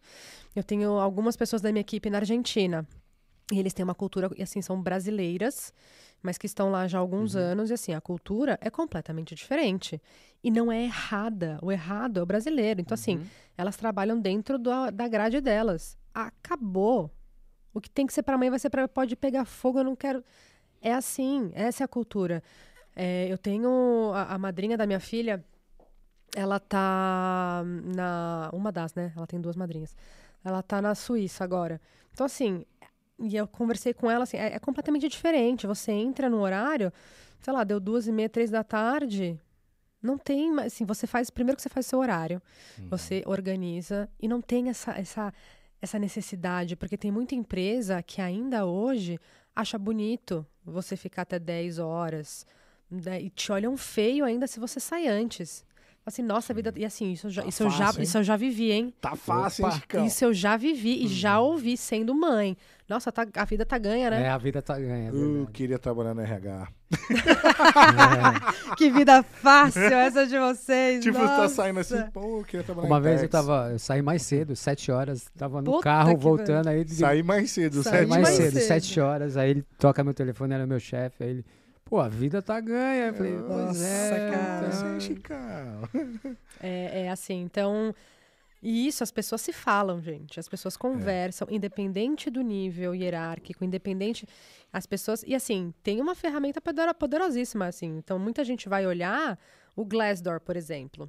Eu tenho algumas pessoas da minha equipe na Argentina. E eles têm uma cultura, e assim, são brasileiras, mas que estão lá já há alguns Uhum. anos, e assim, a cultura é completamente diferente. E não é errada. O errado é o brasileiro. Então, assim, Uhum. elas trabalham dentro da, da grade delas. Acabou. O que tem que ser para amanhã vai ser para pode pegar fogo, eu não quero. É assim, essa é a cultura. É, eu tenho a, a madrinha da minha filha, ela tá na. Uma das, né? Ela tem duas madrinhas. Ela tá na Suíça agora. Então, assim, e eu conversei com ela, assim, é, é completamente diferente. Você entra no horário, sei lá, deu duas e meia, três da tarde. Não tem, mais- assim, você faz, primeiro que você faz seu horário, você organiza e não tem essa, essa, essa necessidade, porque tem muita empresa que ainda hoje acha bonito você ficar até 10 horas né, e te olham feio ainda se você sai antes. Assim, nossa, vida. E assim, isso, eu já, Tá isso, eu já, fácil, hein? isso eu já vivi, hein? Tá fácil, hein, Opa? Isso eu já vivi e já ouvi sendo mãe. Nossa, tá- a vida tá ganha, né? É, a vida tá ganha. é Eu verdade. queria trabalhar no RH. Que vida fácil essa de vocês. Tipo, nossa. tá saindo assim, pô, eu queria trabalhar Uma em vez eu tava, eu saí mais cedo, sete horas, tava no Puta carro voltando, aí ele Saí mais cedo, Saí sete mais, mais cedo, sete horas, aí ele toca meu telefone, era meu chefe, aí ele, pô, a vida tá ganha. Eu falei, pois Nossa, é. cara. tá. Assim, Chicão. É, é assim, então. E isso, as pessoas se falam, gente. As pessoas conversam, independente do nível hierárquico, independente. As pessoas. E assim, tem uma ferramenta podero- poderosíssima, assim. Então, muita gente vai olhar o Glassdoor, por exemplo.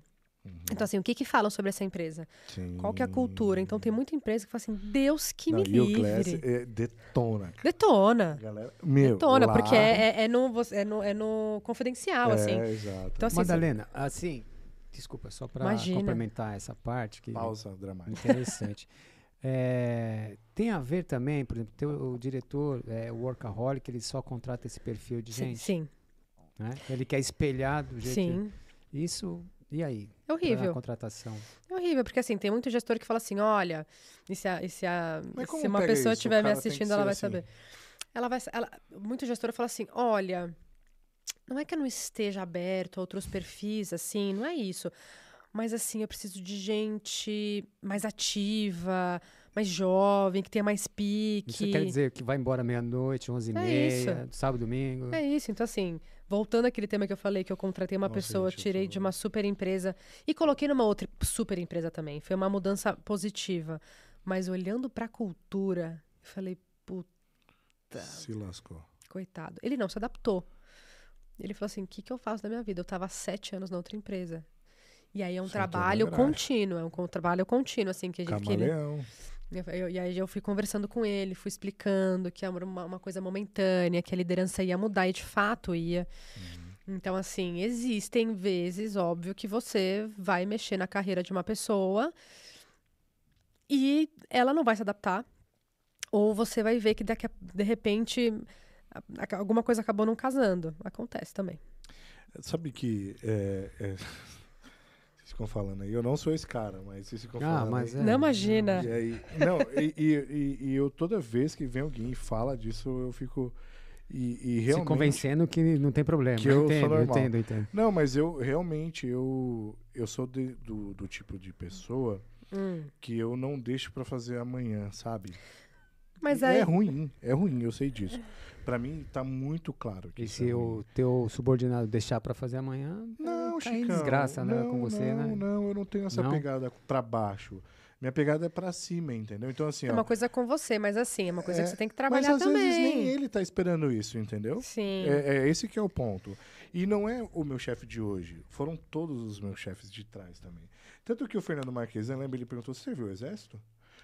Então, assim, o que que falam sobre essa empresa? Sim. Qual que é a cultura? Então, tem muita empresa que fala assim, Deus que Não, me e o Glass livre. é, detona, cara. Detona. Galera, meu, Detona, lá- porque é, é, é no, você- é, no, é no confidencial, é, assim. exato. Então, assim, Madalena, assim, desculpa, só Imagina. complementar essa parte que Pausa dramática. interessante. É, tem a ver também, por exemplo, teu, o diretor, é, o workaholic, ele só contrata esse perfil de gente, sim, né? Ele quer espelhar do jeito sim. Isso, e aí? É horrível. A contratação. É horrível, porque assim, tem muito gestor que fala assim, olha, e se, a- e se, a- se uma pessoa? O estiver me que assistindo, ela vai assim. saber. Ela vai, ela, muito gestor fala assim, olha, não é que eu não esteja aberto a outros perfis, assim, não é isso. Mas assim, eu preciso de gente mais ativa, mais jovem, que tenha mais pique. Isso quer dizer que vai embora meia-noite, onze e É meia, sábado, domingo. É isso, então assim, voltando àquele tema que eu falei, que eu contratei uma Nossa, pessoa, gente, tirei tô- de uma super empresa e coloquei numa outra super empresa também. Foi uma mudança positiva. Mas olhando pra cultura, eu falei, puta, Se lascou. coitado. Ele não se adaptou. Ele falou assim: o que, que eu faço da minha vida? Eu tava há sete anos na outra empresa. E aí é um na trabalho contínuo, é um trabalho contínuo, assim, que a gente. Que ele, Camaleão. eu- eu- e aí eu fui conversando com ele, fui explicando que era uma, uma coisa momentânea, que a liderança ia mudar e de fato ia. Então, assim, existem vezes, óbvio, que você vai mexer na carreira de uma pessoa e ela não vai se adaptar. Ou você vai ver que daqui a, de repente alguma coisa acabou não casando. Acontece também. Sabe que. É, é, vocês ficam falando aí. Eu não sou esse cara, mas vocês ficam Ah, falando. mas aí. é. Não imagina. E aí, não, e, e, e- eu toda vez que vem alguém e fala disso, eu fico. E, e Se realmente. convencendo que não tem problema. Que eu entendo, eu entendo, entendo. Não, mas eu realmente eu, eu sou de- do, do tipo de pessoa Hum. que eu não deixo pra fazer amanhã, sabe? Mas E aí. É ruim, é ruim, eu sei disso. Pra mim tá muito claro que E se é o teu subordinado deixar pra fazer amanhã, Não, tá em Chicão, desgraça né, não, com você, não, né? Não, eu não tenho essa Não? pegada pra baixo. Minha pegada é pra cima, entendeu? Então assim, É ó, uma coisa com você, mas assim, é uma coisa É, que você tem que mas trabalhar às também. vezes nem ele tá esperando isso, entendeu? Sim. É, é esse que é o ponto. E não é o meu chefe de hoje. Foram todos os meus chefes de trás também. Tanto que o Fernando Marquesan, lembra, ele perguntou, você serviu o exército?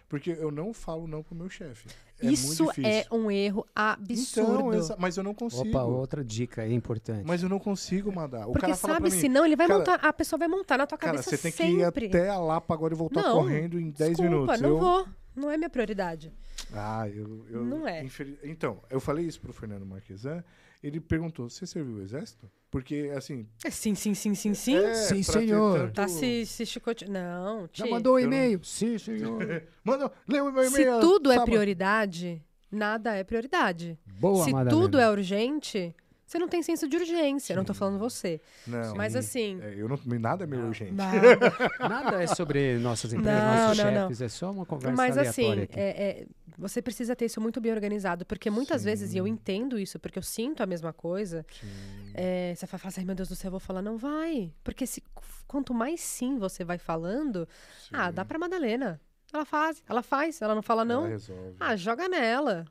Porque eu não falo não pro meu chefe. É Isso muito difícil. é um erro absurdo. Então, mas eu não consigo. Opa, outra dica aí importante. Mas eu não consigo mandar. O Porque cara sabe, mim, senão ele vai cara, montar, a pessoa vai montar na tua cara, cabeça você tem sempre. que ir até a Lapa agora e voltar Não, correndo em 10 Desculpa, minutos. não eu... vou. Não é minha prioridade. Ah, eu, eu Não é. infeli- Então, eu falei isso pro Fernando Marquesan. Ele perguntou: você serviu o exército? Porque, assim. É Sim, sim, sim, sim, sim. é, Sim, senhor. tanto- Tá se, se chicote... Não, Já Ti, mandou o eu não- e-mail? Sim, senhor. Manda, lê o meu Se e-mail. tudo é sábado. prioridade, nada é prioridade. Boa, se Madalena. tudo é urgente, você não tem senso de urgência. Não tô falando você. Não, Mas assim. é, eu não, nada é meio urgente. Não, Nada é sobre nossas empresas, Não, nossos não, não. chefes, é só uma conversa mas assim, aleatória aqui. é, é, você precisa ter isso muito bem organizado, porque muitas Sim. vezes, e eu entendo isso, porque eu sinto a mesma coisa, Sim. é, você vai falar assim, ai meu Deus do céu, eu vou falar, não vai. Porque se, quanto mais sim você vai falando, ah, dá pra Madalena. Ela faz, ela faz, ela não fala Ela não. resolve. Ah, joga nela.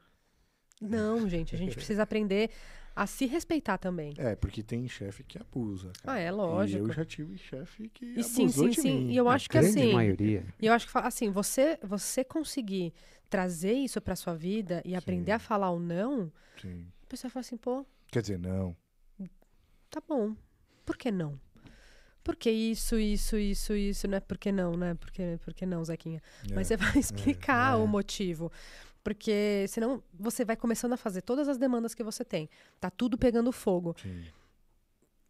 Não, gente, a gente precisa aprender a se respeitar também. É, porque tem chefe que abusa. cara. Ah, é E lógico. eu já tive chefe que E sim, abusou sim, de sim. mim. E eu A acho que grande assim. maioria. E eu acho que assim, você você conseguir trazer isso pra sua vida e aprender Sim. a falar o não, Sim. a pessoa fala assim, pô, Quer dizer, não. tá bom. Por que não? Por que isso, isso, isso, isso, né? Por que não, né? Por que, por que não, Zequinha? Mas É. você vai explicar é. o motivo. Porque senão você vai começando a fazer todas as demandas que você tem. Tá tudo pegando fogo. Sim.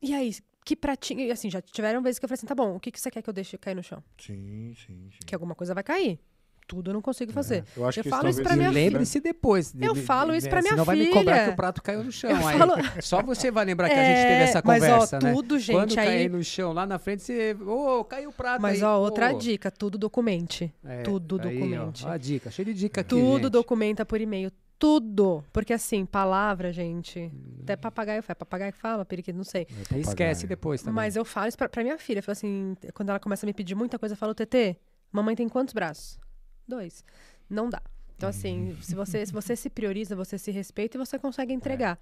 E aí, que pratinho. E assim, já tiveram vezes que eu falei assim: tá bom, o que, que você quer que eu deixe cair no chão? Sim, sim, sim. Que alguma coisa vai cair. Tudo eu não consigo fazer. Eu, acho Eu que falo isso pra minha filha. Lembre-se depois. de- Eu de- falo isso pra minha senão vai me cobrar filha. que o prato caiu no chão. Eu aí. falo- Só você vai lembrar que a gente É, teve essa mas, ó, conversa, né? tudo, gente, Quando aí- cair no chão lá na frente, você. Ô, caiu o prato Mas, aí. ó, pô. outra dica: tudo documente. É, tudo aí, documente. ó, a dica, cheio de dica aqui. Tudo gente. documenta por e-mail. Tudo. Porque assim, palavra, gente. Até papagaio faz. Papagaio que fala, periquito, não sei. Aí esquece depois também. Mas eu falo isso pra, pra minha filha. Eu falo assim, quando ela começa a me pedir muita coisa, eu falo, TT, mamãe tem quantos braços? Dois. Não dá. Então, assim, se você, se você se prioriza, você se respeita e você consegue entregar.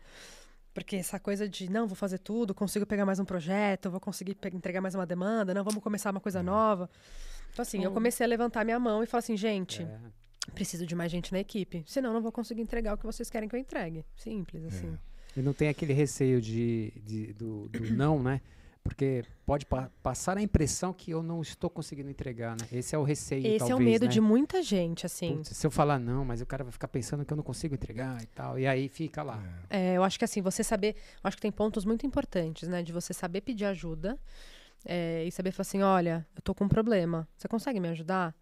Porque essa coisa de, não, vou fazer tudo, consigo pegar mais um projeto, vou conseguir entregar mais uma demanda, não, vamos começar uma coisa nova. Então, assim, eu comecei a levantar minha mão e falar assim, gente, É. preciso de mais gente na equipe. Senão, não vou conseguir entregar o que vocês querem que eu entregue. Simples, assim. E não tem aquele receio de, de- do, do não, né? Porque pode pa- passar a impressão que eu não estou conseguindo entregar, né? Esse é o receio, Esse é o talvez, medo né? de muita gente, assim. Putz, se eu falar não, mas o cara vai ficar pensando que eu não consigo entregar e tal. E aí fica lá. É, eu acho que assim, você saber. Eu acho que tem pontos muito importantes, né? De você saber pedir ajuda é, e saber falar assim: olha, eu tô com um problema. Você consegue me ajudar?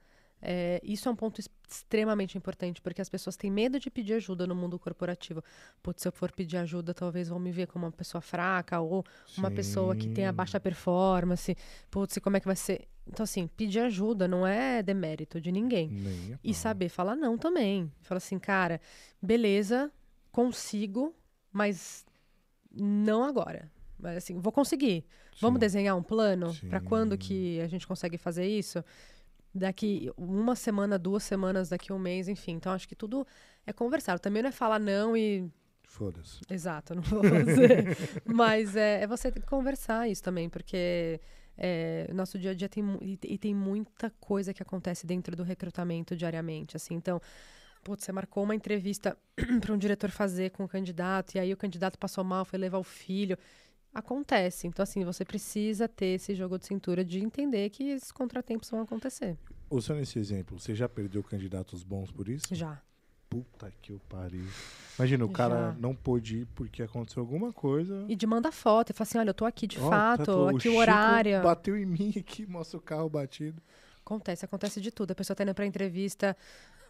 É, isso é um ponto extremamente importante, porque as pessoas têm medo de pedir ajuda no mundo corporativo. Putz, se eu for pedir ajuda, talvez vão me ver como uma pessoa fraca ou uma pessoa que tenha Sim. baixa performance. Putz, como é que vai ser? Então, assim, pedir ajuda não é demérito de ninguém. A E saber falar não também. Fala assim, cara, beleza, consigo, mas não agora. Mas assim, vou conseguir. Vamos Sim. desenhar um plano para quando que a gente consegue fazer isso? Daqui uma semana, duas semanas, daqui um mês, enfim. Então acho que tudo é conversar. Também não é falar não e Foda-se. Exato, não vou fazer. Mas é, é você conversar isso também, porque é, nosso dia a dia tem, e, e tem muita coisa que acontece dentro do recrutamento diariamente. Assim, então, putz, você marcou uma entrevista para um diretor fazer com o candidato, e aí o candidato passou mal, foi levar o filho. Acontece. Então, assim, você precisa ter esse jogo de cintura de entender que esses contratempos vão acontecer. Usando esse exemplo, você já perdeu candidatos bons por isso? Já. Puta que eu pariu. Imagina, o cara Já. não pôde ir porque aconteceu alguma coisa. E de manda foto e fala assim: olha, eu tô aqui de Ó, fato, tá, aqui o Chico horário. Bateu em mim aqui, mostra o carro batido. Acontece, acontece de tudo. A pessoa tá indo pra entrevista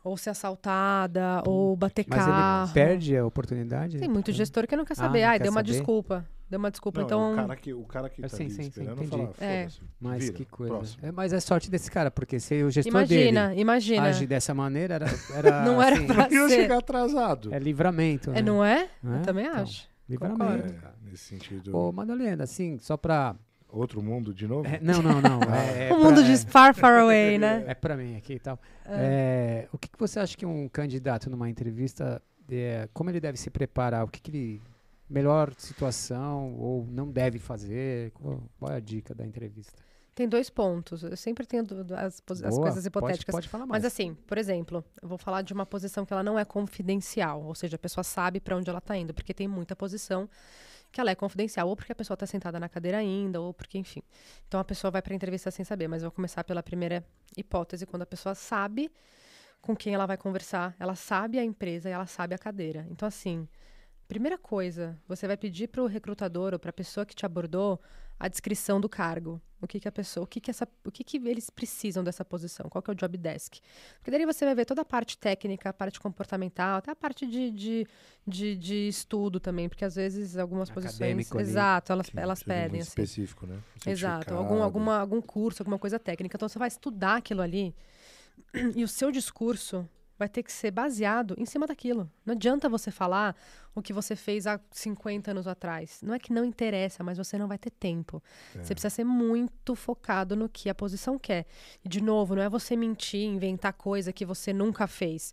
ou ser assaltada, ou bater Mas carro. ele perde a oportunidade? Tem muito gestor que não quer Ah, saber. não Ai, quer deu uma saber? desculpa. Deu uma desculpa, Não, então. o cara que, o cara que Ah, tá sim, ali sim, sim, esperando entendi. fala, É. Mas vira, que coisa. É, mas é sorte desse cara, porque se o gestor imagina, dele imagina. age dessa maneira, era, era Não era assim, pra Eu ia ser. chegar atrasado. É livramento, né? É, não é? Não é? Eu também Então, acho. Livramento. É, nesse sentido. Ô, Madalena, assim, só pra... Outro mundo de novo? é, não, não, não. É, é o mundo pra, diz far, far away, né? É, é pra mim aqui e tal. É, o que, que você acha que um candidato numa entrevista, é, como ele deve se preparar? O que, que ele... Melhor situação ou não deve fazer? Qual, é a dica da entrevista? Tem dois pontos. Eu sempre tenho as, as Boa, coisas hipotéticas. Pode, pode falar mais. Mas assim, por exemplo, eu vou falar de uma posição que ela não é confidencial, ou seja, a pessoa sabe para onde ela está indo, porque tem muita posição que ela é confidencial, ou porque a pessoa está sentada na cadeira ainda, ou porque, enfim. Então a pessoa vai para a entrevista sem saber, mas eu vou começar pela primeira hipótese, quando a pessoa sabe com quem ela vai conversar, ela sabe a empresa e ela sabe a cadeira. Então assim, primeira coisa, você vai pedir para o recrutador ou para a pessoa que te abordou a descrição do cargo. O que, que a pessoa, o que, que essa, o que, que eles precisam dessa posição? Qual que é o job desk? Porque daí você vai ver toda a parte técnica, a parte comportamental, até a parte de, de, de, de estudo também, porque às vezes algumas posições, Acadêmico ali. exato, elas, elas pedem assim. específico, né? Exato, algum, alguma, algum curso, alguma coisa técnica. Então você vai estudar aquilo ali e o seu discurso vai ter que ser baseado em cima daquilo. Não adianta você falar o que você fez há 50 anos atrás. Não é que não interessa, mas você não vai ter tempo. É. Você precisa ser muito focado no que a posição quer. E, de novo, não é você mentir, inventar coisa que você nunca fez.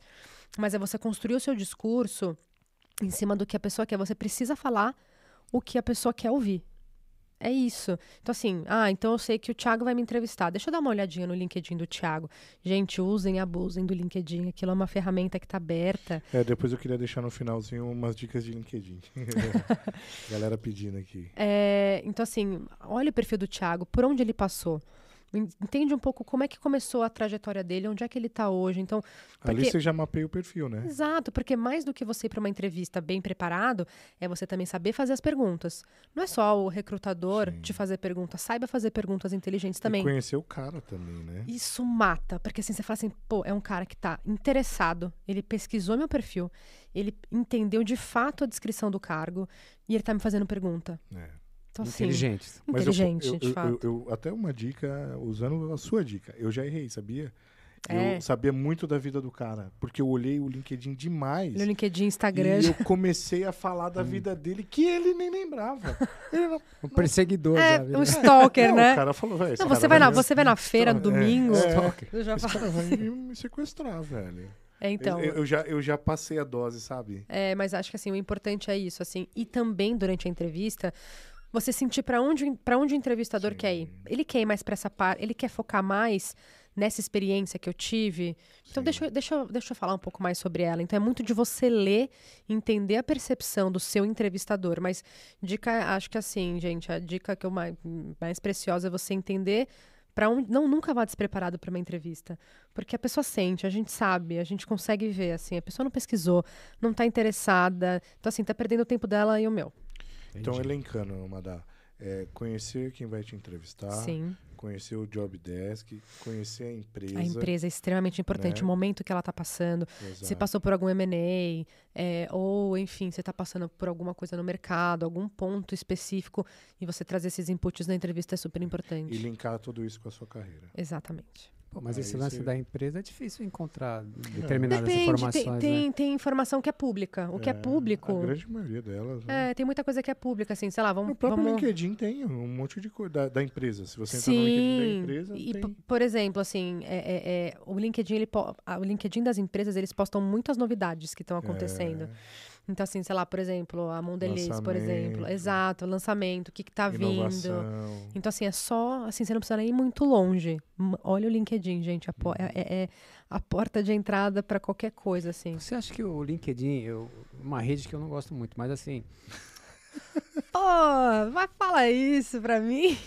Mas é você construir o seu discurso em cima do que a pessoa quer. Você precisa falar o que a pessoa quer ouvir. É isso. Então, assim, ah, então eu sei que o Thiago vai me entrevistar. Deixa eu dar uma olhadinha no LinkedIn do Thiago. Gente, usem, abusem do LinkedIn. Aquilo é uma ferramenta que está aberta. É, depois eu queria deixar no finalzinho umas dicas de LinkedIn. Galera pedindo aqui. É, então, assim, olha o perfil do Thiago, por onde ele passou entende um pouco como é que começou a trajetória dele, onde é que ele está hoje. Então, porque... Ali você já mapeia o perfil, né? Exato, porque mais do que você ir para uma entrevista bem preparado, é você também saber fazer as perguntas. Não é só o recrutador Sim. te fazer perguntas, saiba fazer perguntas inteligentes também. E conhecer o cara também, né? Isso mata, porque assim você fala assim, pô, é um cara que está interessado, ele pesquisou meu perfil, ele entendeu de fato a descrição do cargo e ele está me fazendo pergunta. É. Então, assim, inteligentes. Mas inteligente, eu, de fato. Eu, eu, até uma dica, usando a sua dica. Eu já errei, sabia? É. Eu sabia muito da vida do cara, porque eu olhei o LinkedIn demais. No LinkedIn, Instagram. E eu comecei a falar da vida dele que ele nem lembrava. Ele não, um perseguidor, é, sabe? Um stalker, não, né? O cara falou, velho. Não, você vai, na, você vai na feira no domingo. É, é, já esse cara vai me sequestrar, velho. É, então. Eu, eu, já, eu já passei a dose, sabe? É, mas acho que assim, o importante é isso, assim. E também durante a entrevista, você sentir para onde, pra onde o entrevistador Sim. quer ir. Ele quer ir mais para essa parte, ele quer focar mais nessa experiência que eu tive. Então, deixa, deixa, deixa eu falar um pouco mais sobre ela. Então, é muito de você ler, entender a percepção do seu entrevistador. Mas, dica, acho que assim, gente, a dica que eu mais, mais preciosa é você entender para onde. Não, nunca vá despreparado para uma entrevista. Porque a pessoa sente, a gente sabe, a gente consegue ver, assim. A pessoa não pesquisou, não está interessada. Então, assim, tá perdendo o tempo dela e o meu. Então, elencando, Madá, é, conhecer quem vai te entrevistar, Sim. conhecer o job desk, conhecer a empresa. A empresa é extremamente importante, né? o momento que ela está passando. Exato. Se passou por algum M&A, é, ou, enfim, você está passando por alguma coisa no mercado, algum ponto específico, e você trazer esses inputs na entrevista é super importante. E linkar tudo isso com a sua carreira. Exatamente. Pô, mas esse lance da empresa é difícil encontrar determinadas Depende, informações. Tem, tem, né? tem, informação que é pública. O que é, é público. A grande maioria delas. Né? É, tem muita coisa que é pública, assim, sei lá, vamos. O próprio vamos... LinkedIn tem um monte de coisa da, da, empresa. Se você entrar Sim, no LinkedIn da empresa. E, tem... por exemplo, assim, é, é, é, o LinkedIn, ele, o LinkedIn das empresas, eles postam muitas novidades que estão acontecendo. É. Então, assim, sei lá, por exemplo, a Mondelez, por exemplo. Exato, lançamento, o que, que tá inovação. vindo. Então, assim, é só. Assim, você não precisa nem ir muito longe. Olha o LinkedIn, gente. A uhum. é, é, é, a porta de entrada para qualquer coisa, assim. Você acha que o LinkedIn, eu, uma rede que eu não gosto muito, mas assim. Pô, vai falar isso pra mim.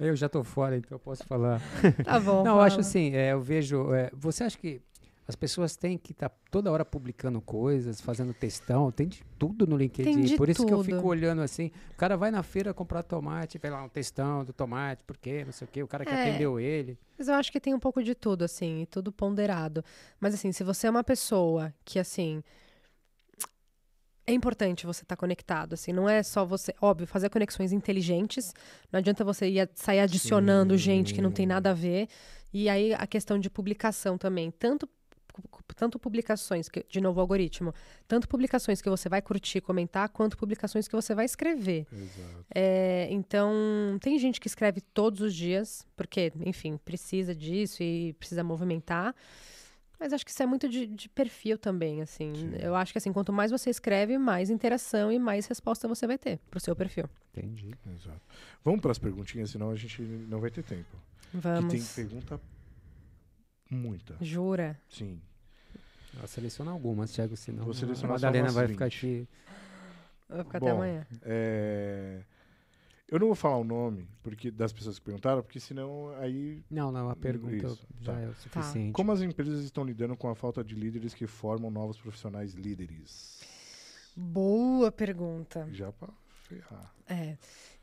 Eu já tô fora, então eu posso falar. Tá bom. Não, fala. eu acho assim, é, eu vejo. É, você acha que as pessoas têm que estar tá toda hora publicando coisas, fazendo textão, tem de tudo no LinkedIn. Por isso tudo. que eu fico olhando assim. O cara vai na feira comprar tomate, vê lá um textão do tomate, por quê, não sei o quê, o cara que é, atendeu ele. Mas eu acho que tem um pouco de tudo, assim, tudo ponderado. Mas assim, se você é uma pessoa que, assim, é importante você estar tá conectado, assim, não é só você, óbvio, fazer conexões inteligentes, não adianta você ir sair adicionando Sim. gente que não tem nada a ver, e aí a questão de publicação também, tanto tanto publicações, que, de novo, algoritmo, tanto publicações que você vai curtir, comentar, quanto publicações que você vai escrever. É, então, tem gente que escreve todos os dias, porque, enfim, precisa disso e precisa movimentar. Mas acho que isso é muito de, de perfil também, assim. Sim. Eu acho que, assim, quanto mais você escreve, mais interação e mais resposta você vai ter pro seu perfil. Entendi. Exato. Vamos para as perguntinhas, senão a gente não vai ter tempo. Vamos. Que tem pergunta Muita. Jura? Sim. Vou selecionar algumas, Thiago, senão Vou selecionar a Madalena vai 20. ficar aqui. Vai ficar Bom, até amanhã. É... Eu não vou falar o nome porque das pessoas que perguntaram, porque senão aí. Não, não, a pergunta Isso, já tá. é o suficiente. Tá. Como as empresas estão lidando com a falta de líderes que formam novos profissionais líderes? Boa pergunta. Já para ferrar. É.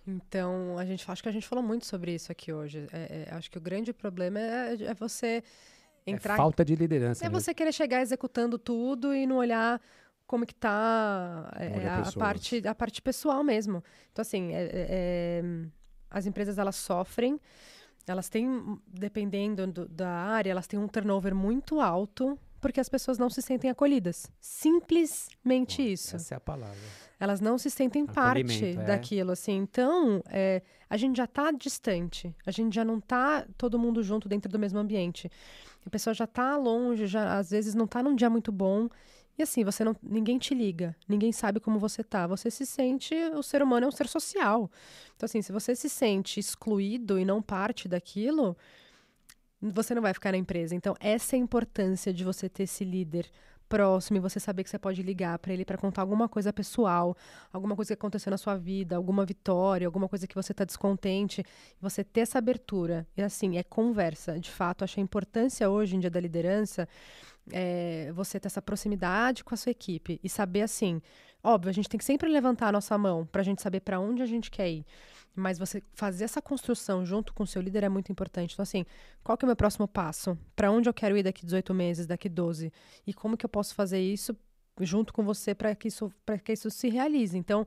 Então, a gente acho que a gente falou muito sobre isso aqui hoje. É, é, acho que o grande problema é, é você é entrar. É falta de liderança. É né? você querer chegar executando tudo e não olhar como que tá é, a, a, parte, a parte pessoal mesmo. Então, assim, é, é, as empresas elas sofrem, elas têm, dependendo do, da área, elas têm um turnover muito alto porque as pessoas não se sentem acolhidas. Simplesmente isso. Essa é a palavra. Elas não se sentem parte é. daquilo, assim. Então, é, a gente já está distante. A gente já não está todo mundo junto dentro do mesmo ambiente. A pessoa já está longe, já às vezes não está num dia muito bom. E assim, você não, ninguém te liga, ninguém sabe como você tá. Você se sente, o ser humano é um ser social. Então assim, se você se sente excluído e não parte daquilo, você não vai ficar na empresa. Então essa é a importância de você ter esse líder próximo e você saber que você pode ligar para ele para contar alguma coisa pessoal, alguma coisa que aconteceu na sua vida, alguma vitória, alguma coisa que você está descontente, você ter essa abertura. E assim, é conversa. De fato, acho a importância hoje em dia da liderança é, você ter essa proximidade com a sua equipe e saber assim, óbvio, a gente tem que sempre levantar a nossa mão para a gente saber para onde a gente quer ir. Mas você fazer essa construção junto com o seu líder é muito importante. Então, assim, qual que é o meu próximo passo? Para onde eu quero ir daqui 18 meses, daqui 12? E como que eu posso fazer isso junto com você para que isso para que isso se realize? Então,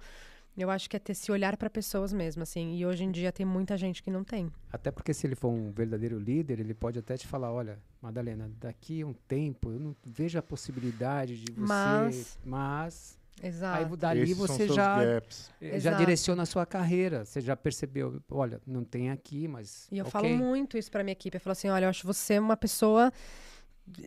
eu acho que é ter esse olhar para pessoas mesmo, assim. E hoje em dia tem muita gente que não tem. Até porque se ele for um verdadeiro líder, ele pode até te falar, olha, Madalena, daqui a um tempo eu não vejo a possibilidade de você, Mas- mas Exato. aí dali Esses você já já Exato. direciona a sua carreira, você já percebeu, olha, não tem aqui, mas E eu ok. falo muito isso para minha equipe. Eu falo assim: olha, eu acho você uma pessoa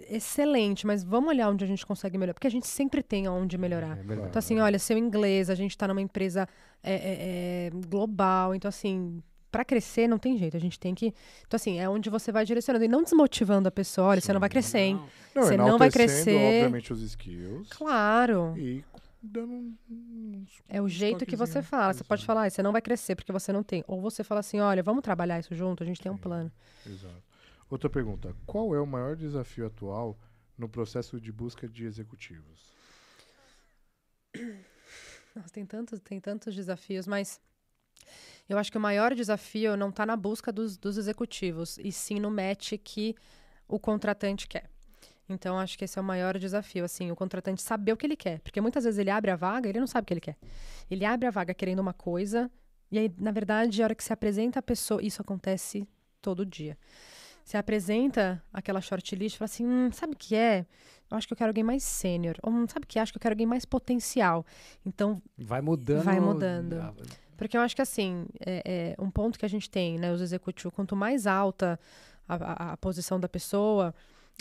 excelente, mas vamos olhar onde a gente consegue melhorar. Porque a gente sempre tem onde melhorar. É verdade. Então, assim, olha, seu inglês, a gente está numa empresa é, é, é, global. Então, assim, para crescer não tem jeito. A gente tem que. Então, assim, é onde você vai direcionando. E não desmotivando a pessoa. Olha, você não vai crescer, hein? Não, Você não vai crescer. obviamente, os skills. Claro. E dando um- uns, É o jeito que você fala. Você pode falar, "Ah, você não vai crescer porque você não tem. Ou você fala assim, olha, vamos trabalhar isso junto, a gente tem um Sim. plano. Exato. Outra pergunta. Qual é o maior desafio atual no processo de busca de executivos? Nossa, tem tantos, tem tantos desafios, mas eu acho que o maior desafio não está na busca dos, dos executivos, e sim no match que o contratante quer. Então, acho que esse é o maior desafio, assim, o contratante saber o que ele quer. Porque muitas vezes ele abre a vaga e ele não sabe o que ele quer. Ele abre a vaga querendo uma coisa, e aí, na verdade, a hora que se apresenta a pessoa, isso acontece todo dia. Se apresenta aquela shortlist e fala assim: hum, sabe o que é? Eu acho que eu quero alguém mais sênior. Ou hum, sabe o que é? Acho que eu quero alguém mais potencial. Então, Vai mudando. Vai mudando. a- porque eu acho que assim, é, é um ponto que a gente tem, né? Os executivos, quanto mais alta a, a- a posição da pessoa,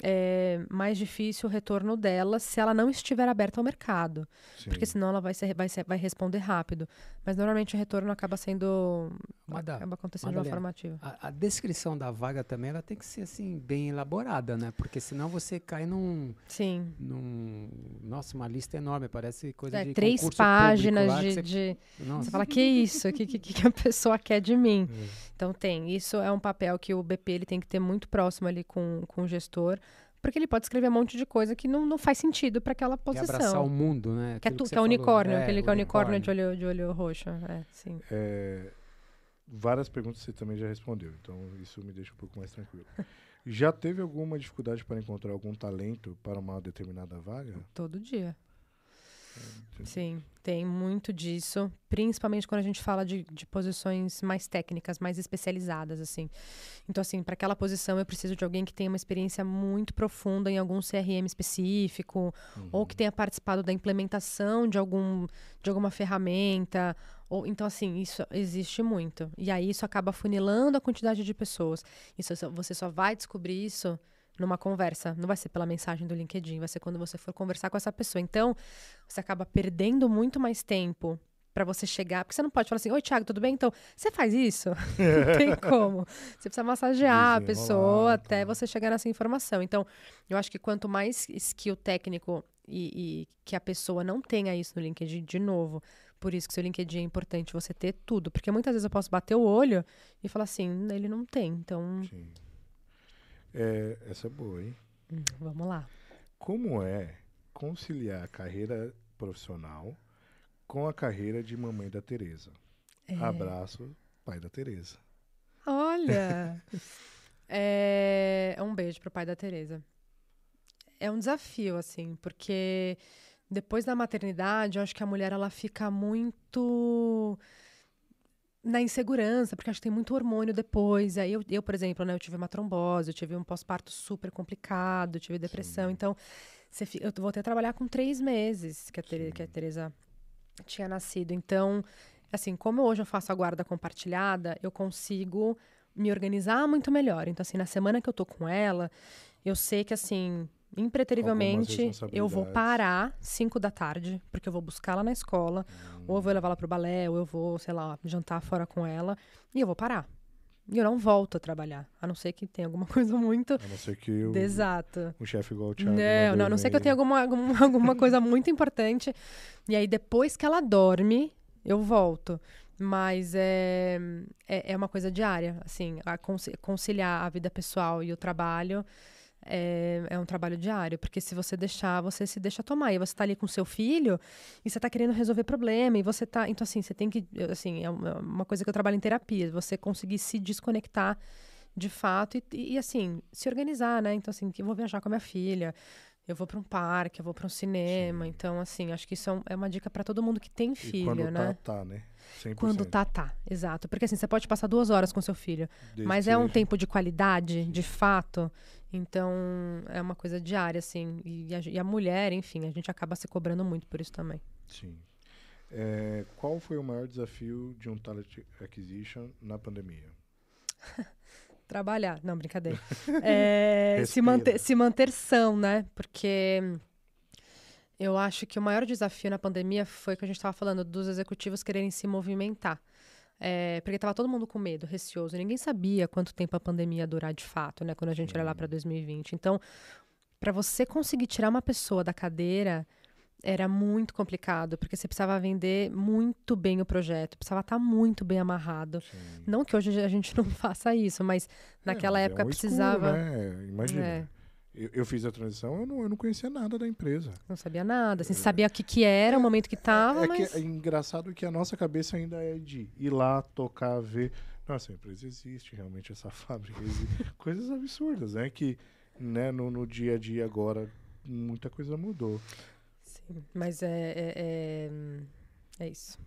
é mais difícil o retorno dela se ela não estiver aberta ao mercado. Sim. Porque senão ela vai, ser, vai, ser, vai responder rápido. Mas normalmente o retorno acaba sendo. Acaba acontecendo de uma Madalena, forma ativa. A, a descrição da vaga também ela tem que ser assim bem elaborada, né? Porque senão você cai num, Sim. num nossa uma lista enorme, parece coisa É, de três páginas lá de, você- de-. Você fala, que isso? O que, que, que a pessoa quer de mim? É. Então tem. Isso é um papel que o BP ele tem que ter muito próximo ali com, com o gestor, porque ele pode escrever um monte de coisa que não, não faz sentido para aquela Quer abraçar o posição. mundo, né? Que é, tu, você que é unicórnio, É, aquele que é unicórnio de unicórnio. olho, de olho roxo. É, sim. É, várias perguntas você também já respondeu, então isso me deixa um pouco mais tranquilo. Já teve alguma dificuldade para encontrar algum talento para uma determinada vaga? Todo dia. Sim, tem muito disso, principalmente quando a gente fala de, de posições mais técnicas, mais especializadas, assim. Então, assim, para aquela posição eu preciso de alguém que tenha uma experiência muito profunda em algum CRM específico, ou que tenha participado da implementação de, algum, de alguma ferramenta. Ou, então, assim, isso existe muito. E aí isso acaba funilando a quantidade de pessoas. Isso, você só vai descobrir isso numa conversa. Não vai ser pela mensagem do LinkedIn, vai ser quando você for conversar com essa pessoa. Então, você acaba perdendo muito mais tempo para você chegar. Porque você não pode falar assim: Oi, Thiago, tudo bem? Então, você faz isso? não tem como. Você precisa massagear a pessoa até você chegar nessa informação. Então, eu acho que quanto mais skill técnico e, e que a pessoa não tenha isso no LinkedIn, de novo, por isso que seu LinkedIn é importante você ter tudo. Porque muitas vezes eu posso bater o olho e falar assim: ele não tem. Então, Sim. É, essa é boa, hein? hum, vamos lá. Como é conciliar a carreira profissional com a carreira de mamãe da Tereza? É. Abraço, pai da Tereza. Olha! é um beijo pro pai da Tereza. É um desafio, assim, porque depois da maternidade, eu acho que a mulher ela fica muito na insegurança, porque acho que tem muito hormônio depois. Aí eu, eu por exemplo, né, eu tive uma trombose, eu tive um pós-parto super complicado, eu tive depressão. Sim. Então, você fi- eu voltei a trabalhar com três meses que a, Tere- que a Tereza tinha nascido. Então, assim, como hoje eu faço a guarda compartilhada, eu consigo me organizar muito melhor. Então, assim, na semana que eu tô com ela, eu sei que, assim, impreterivelmente, eu vou parar 5 da tarde, porque eu vou buscar ela na escola, ou eu vou levar ela pro balé, ou eu vou, sei lá, jantar fora com ela, e eu vou parar. E eu não volto a trabalhar, a não ser que tenha alguma coisa muito A não ser que o, exato. um chefe igual o Thiago. Não, não, a não ser que eu tenha alguma, alguma, alguma coisa muito importante. E aí, depois que ela dorme, eu volto. Mas é, é, é uma coisa diária, assim, a conci- conciliar a vida pessoal e o trabalho é, é um trabalho diário, porque se você deixar, você se deixa tomar. E você tá ali com seu filho e você tá querendo resolver problema, e você tá. Então, assim, você tem que. Assim, é uma uma coisa que eu trabalho em terapia, você conseguir se desconectar de fato e, e, assim, se organizar, né? Então, assim, que eu vou viajar com a minha filha, eu vou para um parque, eu vou para um cinema. Sim. Então, assim, acho que isso é é uma dica para todo mundo que tem E filho, quando né? tá, tá, né? 100%. Quando tá, tá. Exato. Porque assim, você pode passar duas horas com seu filho, Desde mas é um tempo de qualidade, de fato. Então, é uma coisa diária, assim. E a, e a mulher, enfim, a gente acaba se cobrando muito por isso também. Sim. É, qual foi o maior desafio de um talent acquisition na pandemia? Trabalhar. Não, brincadeira. É, se, manter, se manter são, né? Porque eu acho que o maior desafio na pandemia foi o que a gente estava falando dos executivos quererem se movimentar. É, porque estava todo mundo com medo, receoso. Ninguém sabia quanto tempo a pandemia ia durar de fato, né? Quando a gente olha lá para 2020. Então, para você conseguir tirar uma pessoa da cadeira era muito complicado, porque você precisava vender muito bem o projeto, precisava estar muito bem amarrado. Sim. Não que hoje a gente não faça isso, mas naquela É, época é um escuro, precisava. né? Imagina. É. Eu, eu fiz a transição, eu não, eu não conhecia nada da empresa. Não sabia nada. Assim, sabia o que, que era, o momento que estava, é mas. que é engraçado que a nossa cabeça ainda é de ir lá, tocar, ver. Nossa, a empresa existe, realmente essa fábrica existe. Coisas absurdas, né? Que né, no, no dia a dia agora muita coisa mudou. Sim, mas é, é, é, é isso.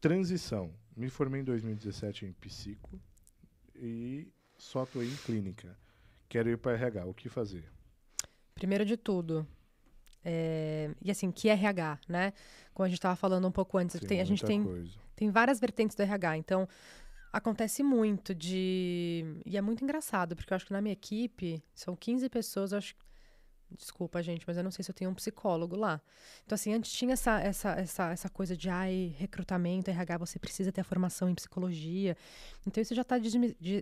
Transição. Me formei em 2017 em psico e só atuei em clínica. Quero ir para RH. O que fazer? Primeiro de tudo. é, e assim, que RH, né? Como a gente estava falando um pouco antes, tem- a gente tem coisa. tem várias vertentes do RH. Então, acontece muito de. E é muito engraçado, porque eu acho que na minha equipe são 15 pessoas, eu acho. Desculpa, gente, mas eu não sei se eu tenho um psicólogo lá. Então, assim, antes tinha essa, essa, essa, essa coisa de, ai, recrutamento, RH, você precisa ter a formação em psicologia. Então, isso já está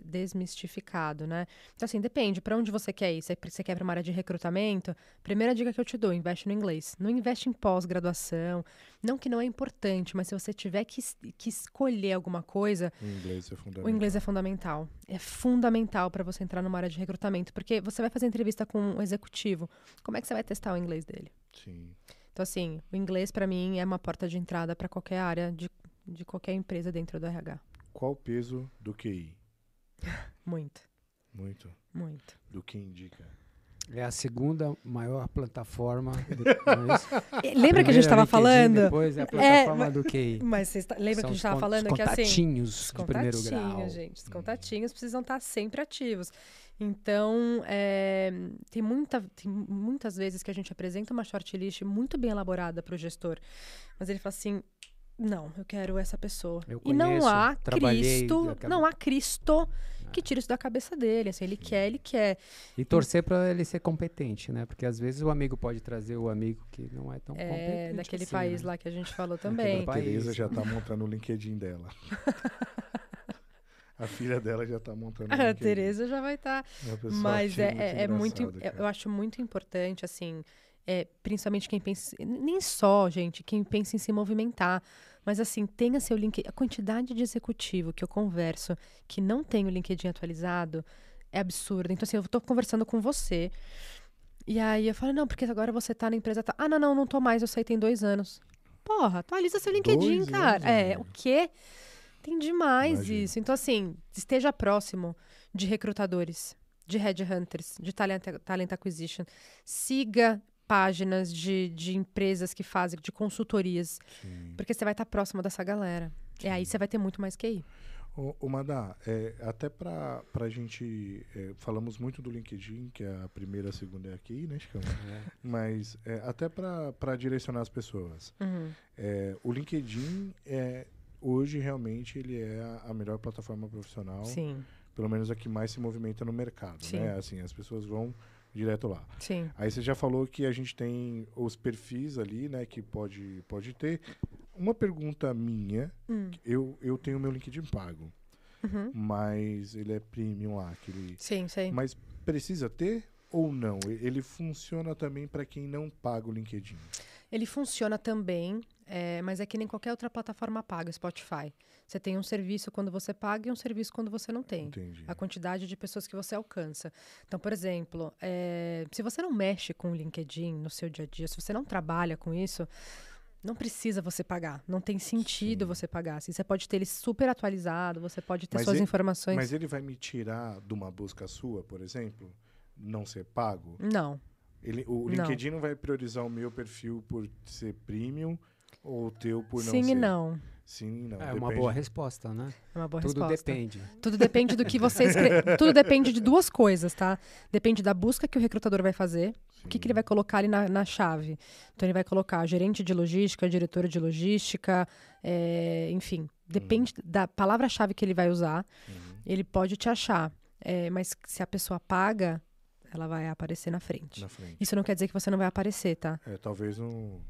desmistificado, né? Então, assim, depende, para onde você quer ir. Se você quer para uma área de recrutamento, primeira dica que eu te dou, investe no inglês. Não investe em pós-graduação. Não que não é importante, mas se você tiver que, que escolher alguma coisa, O inglês é fundamental. o inglês é fundamental. É fundamental para você entrar numa área de recrutamento, porque você vai fazer entrevista com um executivo. Como é que você vai testar o inglês dele? Sim. Então, assim, o inglês para mim é uma porta de entrada para qualquer área de, de qualquer empresa dentro do RH. Qual o peso do QI? Muito, Muito. muito. Do que indica. É a segunda maior plataforma. Depois, Lembra que a gente estava falando? Depois é a plataforma do QI. Mas vocês ta- lembra São que a gente estava falando que assim. contatinhos Os de primeiro grau. contatinhos, gente. Os contatinhos precisam estar sempre ativos. Então, é, tem, muita, tem muitas vezes que a gente apresenta uma shortlist muito bem elaborada para o gestor, mas ele fala assim: não, eu quero essa pessoa. Eu e não há Cristo, não há Cristo que tire isso da cabeça dele. Assim, ele quer, ele quer. E torcer para ele ser competente, né? Porque às vezes o amigo pode trazer o amigo que não é tão É, competente. naquele assim, país né? lá que a gente falou também. A país. Tereza já tá montando o LinkedIn dela. a filha dela já tá montando o A LinkedIn. Tereza já vai estar. Uma pessoa Mas é, é, é muito. é- cara. Eu acho muito importante, assim, é, principalmente quem pensa. Nem só, gente, quem pensa em se movimentar. Mas, assim, tenha seu LinkedIn. A quantidade de executivo que eu converso que não tem o LinkedIn atualizado é absurda. Então, assim, eu tô conversando com você. E aí eu falo, não, porque agora você tá na empresa. Tá... Ah, não, não, não tô mais, eu saí tem dois anos. Porra, atualiza seu LinkedIn, Dois cara. anos, é, o quê? Tem demais Imagino. isso. Então, assim, esteja próximo de recrutadores, de headhunters, de talent, talent acquisition. Siga páginas de, de empresas que fazem, de consultorias, Sim. porque você vai estar próximo dessa galera. E aí você vai ter muito mais QI. Ô, ô Madá, é, até para a gente. é, falamos muito do LinkedIn, que é a primeira, a segunda é aqui, né, Chicão? Mas é, até para direcionar as pessoas. Uhum. É, o LinkedIn é hoje realmente ele é a, a melhor plataforma profissional, Sim, pelo menos a que mais se movimenta no mercado, Sim. né? Assim, as pessoas vão direto lá. sim. Aí você já falou que a gente tem os perfis ali, né, que pode pode ter. Uma pergunta minha, Hum. eu eu tenho meu LinkedIn pago, Uhum. mas ele é premium lá, aquele Sim, sei. mas precisa ter ou não? Ele funciona também para quem não paga o LinkedIn. Ele funciona também, é, mas é que nem qualquer outra plataforma paga, Spotify. Você tem um serviço quando você paga e um serviço quando você não tem. Entendi. A quantidade de pessoas que você alcança. Então, por exemplo, é, se você não mexe com o LinkedIn no seu dia a dia, se você não trabalha com isso, não precisa você pagar. Não tem sentido Sim. você pagar. Assim, você pode ter ele super atualizado, você pode ter Mas suas ele- informações. Mas ele vai me tirar de uma busca sua, por exemplo, não ser pago? Não. Ele, o Não. LinkedIn não vai priorizar o meu perfil por ser premium ou o teu por não Sim ser? e não. Sim e não. É uma depende. boa resposta, né? É uma boa Tudo resposta. depende. Tudo depende do que você escreve. Tudo depende de duas coisas, tá? Depende da busca que o recrutador vai fazer. O que, que ele vai colocar ali na, na chave? Então, ele vai colocar gerente de logística, diretora de logística, é, enfim. Depende da palavra-chave que ele vai usar. Uhum. Ele pode te achar. É, mas se a pessoa paga, ela vai aparecer na frente. Na frente. Isso não quer dizer que você não vai aparecer, tá? É, talvez no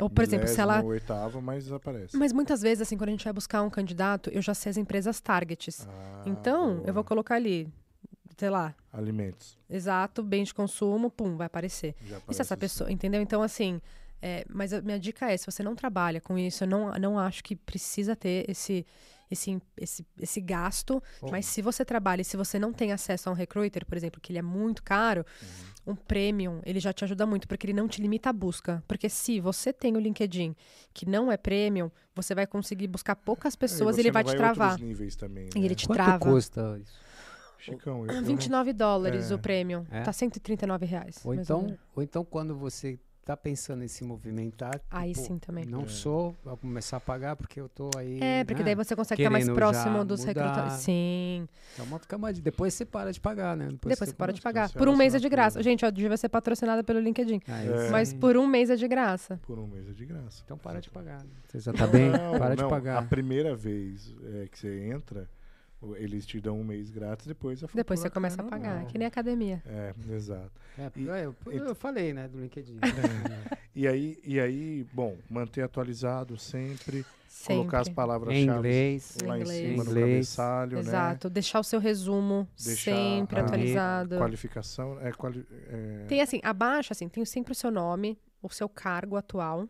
Ou, por exemplo, se ela. oitavo, mas aparece. Mas muitas vezes, assim, quando a gente vai buscar um candidato, eu já sei as empresas targets. Ah, então, boa. eu vou colocar ali, sei lá, Alimentos. Exato, bem de consumo, pum, vai aparecer. Já E se aparece essa assim. pessoa, entendeu? Então, assim, é, mas a minha dica é, se você não trabalha com isso, eu não, não acho que precisa ter esse, esse, esse, esse gasto, Bom. mas se você trabalha e se você não tem acesso a um recruiter, por exemplo, que ele é muito caro, Uhum. um premium, ele já te ajuda muito, porque ele não te limita a busca. Porque se você tem o LinkedIn que não é premium, você vai conseguir buscar poucas pessoas É, e ele vai te travar. também, E né? ele te Quanto trava. custa isso? Chicão, eu, Ah, eu não- 29 dólares É. o premium. É? Tá 139 reais. Ou então, ou então quando você tá pensando em se movimentar, Aí pô, sim também. não É. sou, vou começar a pagar porque eu tô aí. É, porque né? daí você consegue estar mais próximo dos recrutadores. Sim. Então, uma fica mais- Depois você para de pagar, né? Depois você para de pagar. Por um a mês é de graça. Gente, ó, devia ser patrocinada pelo LinkedIn. Aí É. sim. Mas por um mês é de graça. Por um mês é de graça. Então para de pagar. Você já tá bem? Não, para de não, pagar. A primeira vez é, que você entra, eles te dão um mês grátis, depois a Depois você começa a pagar. normal. É que nem academia. É, exato. É, E- eu, eu e- falei, né, do LinkedIn. E aí, e aí, bom, manter atualizado sempre, colocar as Sempre. em palavras-chave inglês. lá em Inglês. cima no Inglês. cabeçalho, né? Exato. Deixar o seu resumo Deixar sempre atualizado. Qualificação, é, quali é, Tem assim, abaixo, assim, tem sempre o seu nome, o seu cargo atual.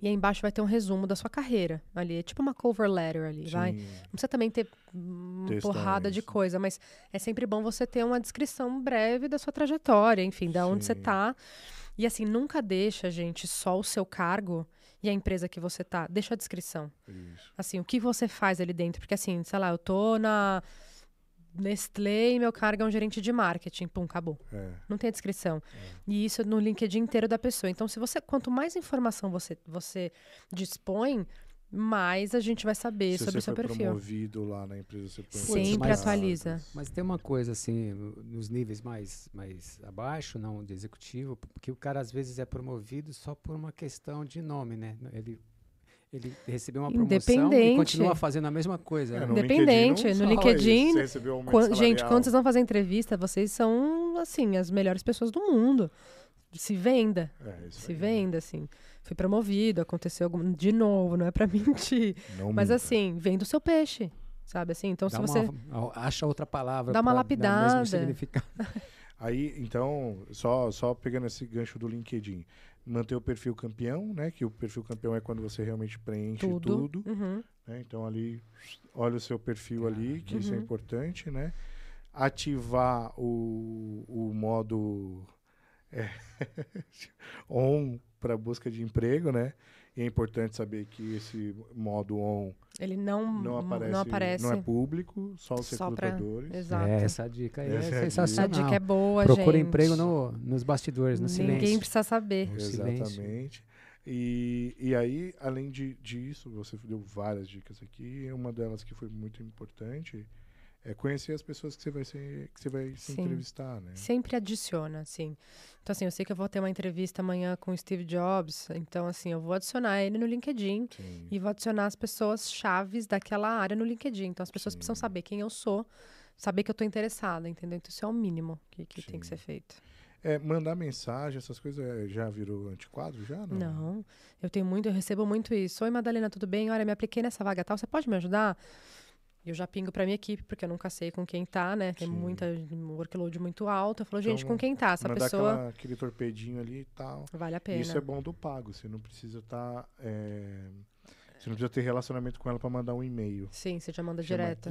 E aí embaixo vai ter um resumo da sua carreira ali. É tipo uma cover letter ali, vai? sim, Não precisa também ter uma porrada de coisa, mas é sempre bom você ter uma descrição breve da sua trajetória, enfim, da onde você Sim. tá. E assim, nunca deixa, gente, só o seu cargo e a empresa que você tá. Deixa a descrição. isso. Assim, o que você faz ali dentro. Porque assim, sei lá, eu tô na Nestlé e meu cargo é um gerente de marketing. Pum, acabou. É, Não tem a descrição. E isso no LinkedIn inteiro da pessoa. Então, se você, quanto mais informação você, você dispõe, mais a gente vai saber se sobre o seu perfil. promovido lá na empresa, você põe Sempre dados. atualiza. Mas tem uma coisa assim, no- nos níveis mais, mais abaixo, não de executivo, porque o cara às vezes é promovido só por uma questão de nome, né? Ele, ele recebeu uma promoção e Independente. continua fazendo a mesma coisa. É, né? no Independente, LinkedIn, no LinkedIn, isso, você recebeu um aumento Quan- gente, quando vocês vão fazer entrevista, vocês são, assim, as melhores pessoas do mundo. Se venda, É, se aí. venda, assim. Fui promovido, aconteceu algum... De novo, não é pra mentir. Não Mas minta. assim, vende o seu peixe, sabe? Assim, então Dá se uma- você... acha outra palavra. Dá uma pra dar o mesmo lapidada. significado. Aí, então, só, só pegando esse gancho do LinkedIn, manter o perfil campeão, né? Que o perfil campeão é quando você realmente preenche Tudo. tudo. Uhum. né? Então ali, olha o seu perfil ali, que isso é Uhum. importante, né? Ativar o, o modo é, on para busca de emprego, né? E é importante saber que esse modo on Ele não, não aparece, não aparece. não é público, só os Só pra-. Exato. É, essa dica aí Essa é a é dica. A sensacional. dica é boa, Procura gente. emprego no, nos bastidores, no Ninguém silêncio. precisa saber. No silêncio. Exatamente. E, e aí, além de, disso, você deu várias dicas aqui. Uma delas que foi muito importante é conhecer as pessoas que você vai, ser, que você vai se Sim. entrevistar, né? Sempre adiciona, assim. Então, assim, eu sei que eu vou ter uma entrevista amanhã com o Steve Jobs, então, assim, eu vou adicionar ele no LinkedIn Sim. e vou adicionar as pessoas chaves daquela área no LinkedIn. Então, as pessoas precisam Sim. saber quem eu sou, saber que eu tô interessada, entendeu? Então, isso é o mínimo que, que tem que Sim. ser feito. É, mandar mensagem, essas coisas é, já virou antiquadro? Já? Não. Não, eu tenho muito, eu recebo muito isso. Oi, Madalena, tudo bem? Olha, me apliquei nessa vaga tal, você pode me ajudar? Eu já pingo pra minha equipe, porque eu nunca sei com quem tá, né? Tem Sim. muita um workload muito alto. Eu falo, Então, gente, com quem tá? Essa pessoa aquela- aquele torpedinho ali e tal. vale a pena. Isso é bom do pago. Você não precisa estar. você não precisa ter relacionamento com ela para mandar um e-mail. Sim, você já manda Chama direto.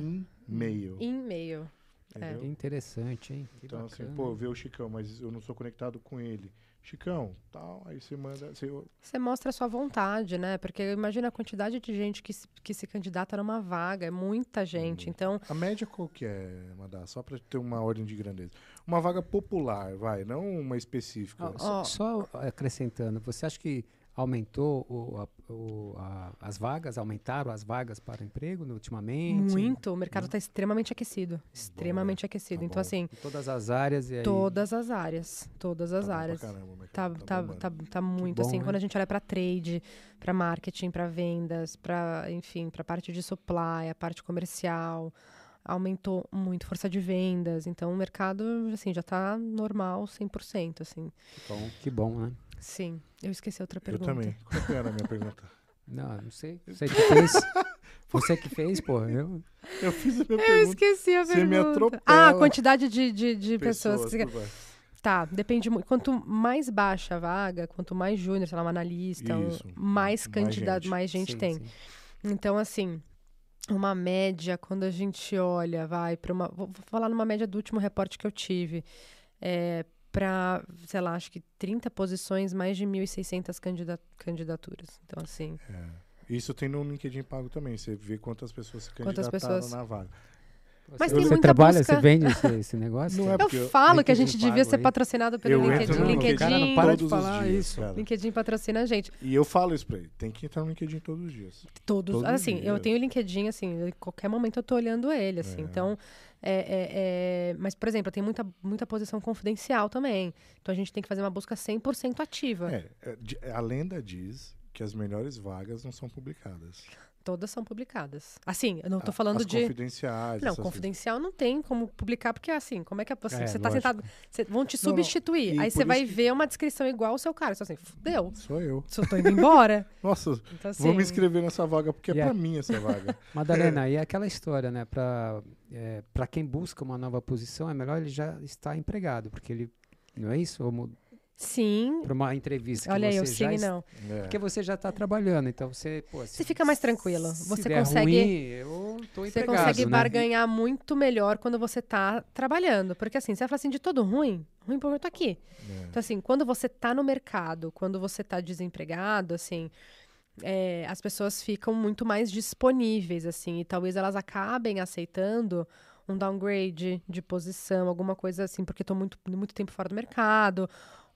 E-mail. E-mail. entendeu? Que interessante, hein? Que Então, assim, bacana. pô, vê o Chicão, mas eu não sou conectado com ele. Chicão, tal, aí você manda. Você, Você mostra a sua vontade, né? Porque imagina a quantidade de gente que se, que se candidata numa vaga, é muita gente. muito. Então, a média qual que é, Madá? Só para ter uma ordem de grandeza. Uma vaga popular, vai, não uma específica. Só, só acrescentando, você acha que aumentou o, a- o- a- as vagas, aumentaram as vagas para emprego no- ultimamente? muito, o mercado está extremamente aquecido. Extremamente aquecido. Tá então, bom. assim, Em todas as áreas e aí... todas as áreas. Todas as Tá áreas. caramba, o Tá, mercado tá, tá, tá muito bom, assim. né? Quando a gente olha para trade, para marketing, para vendas, para, enfim, para parte de supply, a parte comercial, aumentou muito força de vendas. Então, o mercado, assim, já tá normal 100%, assim. Que bom, que bom, né? Sim. Eu esqueci outra Eu pergunta. também. Qual que era a minha pergunta? Não, não sei. Você que fez. Você que fez, pô. Eu, Eu fiz a minha Eu pergunta. esqueci a Você pergunta. me atropela. Ah, a quantidade de, de, de pessoas. que você. Tá, depende muito. Quanto mais baixa a vaga, quanto mais júnior, sei lá, um analista, um- Isso, mais mais candidato, gente. mais gente sim, tem. sim. Então, assim, uma média, quando a gente olha, vai para uma. Vou vou falar numa média do último reporte que eu tive. É, para, sei lá, acho que 30 posições, mais de 1.600 candida candidaturas. Então, assim, É. Isso tem no LinkedIn Pago também. Você vê quantas pessoas se candidataram pessoas. na vaga. Mas você tem muita trabalha, busca. você vende esse, esse negócio? Não é eu eu- falo que a gente devia ser patrocinado pelo Eu LinkedIn. entro no LinkedIn, cara não para de todos falar dias, isso. cara. LinkedIn patrocina a gente. E eu falo isso pra ele. Tem que entrar no LinkedIn todos os dias. Todos. Todo assim, eu dia. tenho o LinkedIn, assim, em qualquer momento eu tô olhando ele, assim. É. Então, é, é- é- Mas, por exemplo, tem muita, muita posição confidencial também. Então a gente tem que fazer uma busca 100% ativa. É, é, a lenda diz que as melhores vagas não são publicadas. Todas são publicadas. Assim, eu não tô A- falando as de. confidenciais. Não, confidencial não tem como publicar, porque assim, como é que é você, É, você tá lógico. sentado. Você, vão te Não, não. substituir. E Aí você vai que- ver uma descrição igual ao seu cara. Você assim, fudeu, coisas. Sou eu. só tô indo embora. Nossa, Então, assim, vou me inscrever nessa vaga porque é E a- pra mim essa vaga. Madalena, e aquela história, né? Para é, pra quem busca uma nova posição, é melhor ele já estar empregado, porque ele. Não é isso? Sim. Para uma entrevista. que Olha aí, você eu já sim não. É. Porque você já está trabalhando, então você. Pô, Você fica mais tranquilo. se Você der consegue- Ruim, eu tô Você consegue né? barganhar muito melhor quando você tá trabalhando. Porque assim, você vai falar assim, de todo ruim, ruim por eu tô aqui. É. Então, assim, quando você tá no mercado, quando você tá desempregado, assim, é, as pessoas ficam muito mais disponíveis, assim, e talvez elas acabem aceitando um downgrade de posição, alguma coisa assim, porque estou muito, muito tempo fora do mercado,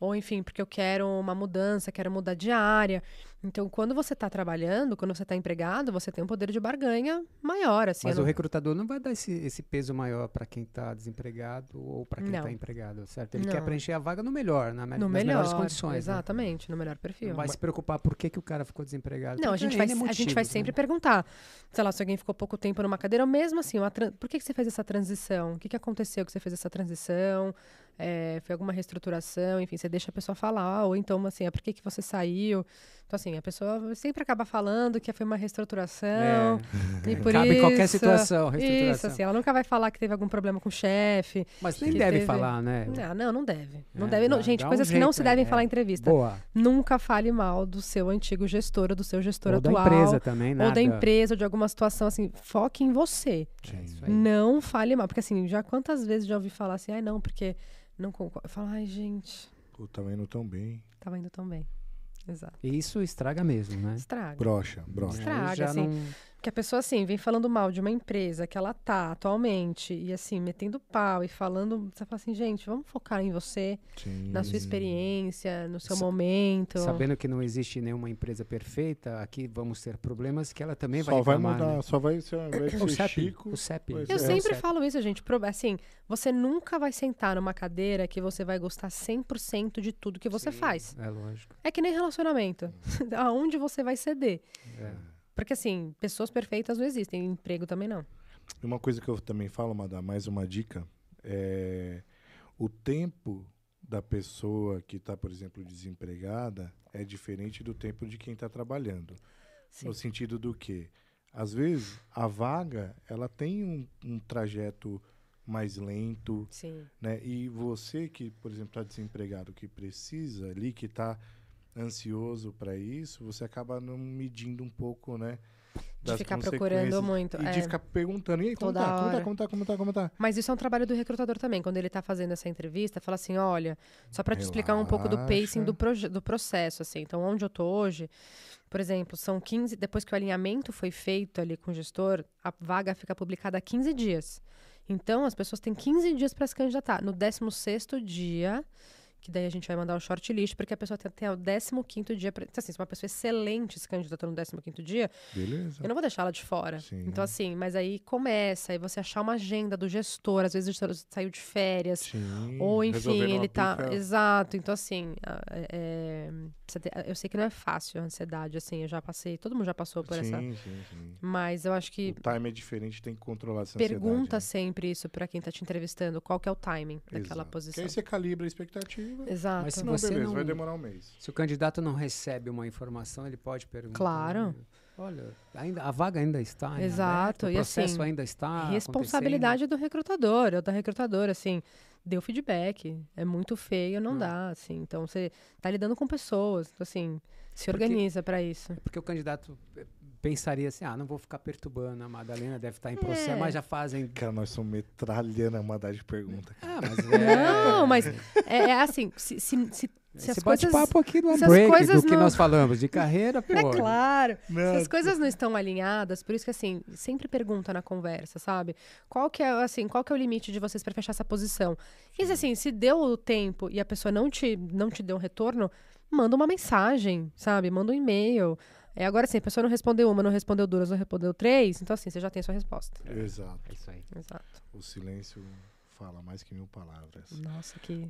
ou enfim, porque eu quero uma mudança, quero mudar de área. Então, quando você está trabalhando, quando você está empregado, você tem um poder de barganha maior, assim. Mas eu o não- recrutador não vai dar esse, esse peso maior para quem está desempregado ou para quem Não. está empregado, certo? Ele quer Não. preencher a vaga no melhor, na, me- no nas melhor, melhores condições. né? exatamente, no melhor perfil. Não vai se preocupar por que, que o cara ficou desempregado. Não, a gente, vai, N a gente vai motivos, né? sempre perguntar. Sei lá, se alguém ficou pouco tempo numa cadeira, ou mesmo assim, uma por que, que você fez essa transição? O que, que aconteceu que você fez essa transição? É, foi alguma reestruturação? Enfim, você deixa a pessoa falar, ou então, assim, é por que, que você saiu? Então, assim, a pessoa sempre acaba falando que foi uma reestruturação. É. E por Cabe em qualquer isso- situação, Isso, reestruturação. assim, ela nunca vai falar que teve algum problema com o chefe. Mas nem deve teve- falar, né? Não, não, não deve. Não É, deve. não- dá- gente, dá um coisas que não jeito, se né? devem É. falar em entrevista. Boa. Nunca fale mal do seu antigo gestor ou do seu gestor Ou da atual. empresa também, nada. ou da empresa, ou de alguma situação assim, foque em você. Sim. isso aí. Não fale mal. Porque assim, já quantas vezes já ouvi falar assim, ai não, porque não concordo. Eu falo, ai, gente, Pô, tava indo tão bem. tava indo tão bem. Exato. E Isso estraga mesmo, né? Estraga. Brocha, brocha. Estraga, assim. não- Que a pessoa, assim, vem falando mal de uma empresa que ela tá atualmente, e assim, metendo pau e falando. Você fala assim, gente, vamos focar em você, Sim. na sua experiência, no seu Sa- momento. Sabendo que não existe nenhuma empresa perfeita, aqui vamos ter problemas que ela também vai Só vai reclamar. mudar, né? só vai ser, vai O CEP, Chico. o CEP. vai Eu ser- É, sempre falo isso, gente. Assim, você nunca vai sentar numa cadeira que você vai gostar 100% de tudo que você Sim, faz. É lógico. É que nem relacionamento. Aonde você vai ceder? É. Porque, assim, pessoas perfeitas não existem, emprego também não. Uma coisa que eu também falo, Madá, mais uma dica, é o tempo da pessoa que está, por exemplo, desempregada é diferente do tempo de quem está trabalhando. Sim. No sentido do que, às vezes, a vaga ela tem um, um trajeto mais lento, Sim. né? E você que, por exemplo, está desempregado, que precisa ali, que está ansioso para isso, você acaba não medindo um pouco, né? De ficar procurando muito. E é. de ficar perguntando, e aí, como tá, como tá, como tá, como tá, como tá? Mas isso é um trabalho do recrutador também. Quando ele está fazendo essa entrevista, fala assim, olha, só para te explicar um pouco do pacing do, do processo, assim. Então, onde eu tô hoje, por exemplo, são 15, depois que o alinhamento foi feito ali com o gestor, a vaga fica publicada há 15 dias. Então, as pessoas têm 15 dias para se candidatar. No 16º dia, que daí a gente vai mandar o shortlist, porque a pessoa tem até o 15º dia. Pra, então, assim, se uma pessoa excelente se candidatou no 15º dia, Beleza. eu não vou deixar ela de fora. Sim. Então, assim, mas aí começa, aí você achar uma agenda do gestor, às vezes o gestor saiu de férias, Sim, ou enfim, ele tá. pica- Exato. Então, assim, é- é, eu sei que não é fácil a ansiedade, assim, eu já passei, todo mundo já passou por essa. Sim, sim, sim. Mas eu acho que O time é diferente, tem que controlar essa pergunta ansiedade, sempre isso pra quem tá te entrevistando, qual que é o timing né? daquela Exato. Que posição. aí você calibra a expectativa. Exato. Mas se não, você beleza, não- vai demorar um mês. Se o candidato não recebe uma informação, ele pode perguntar. Claro. Olha, ainda, a vaga ainda está. em Exato, aberto, o e processo assim, ainda está. Responsabilidade do recrutador, ou da recrutadora, assim, deu feedback, é muito feio, não Hum. dá, assim. Então você tá lidando com pessoas, então, assim, se Porque- organiza pra isso. Porque o candidato eh, pensaria assim: ah, não vou ficar perturbando, a Madalena deve estar em processo, É. mas já fazem. Cara, nós somos metralhando a mandar de pergunta. Ah, mas é. Não, mas é, é assim, se, se, se, se as Esse coisas... bate-papo aqui do se as Unbreak, coisas do que não- nós falamos, de carreira, pô. É claro. Se Não, as coisas não estão alinhadas, por isso que assim, sempre pergunta na conversa, sabe? Qual que é, assim, qual que é o limite de vocês para fechar essa posição? E se assim, se deu o tempo e a pessoa não te não te deu um retorno, manda uma mensagem, sabe? Manda um e-mail. É, agora assim, a pessoa não respondeu uma, não respondeu duas, não respondeu três, então assim, você já tem sua resposta. Exato. É isso aí. Exato. O silêncio fala mais que mil palavras. Nossa, que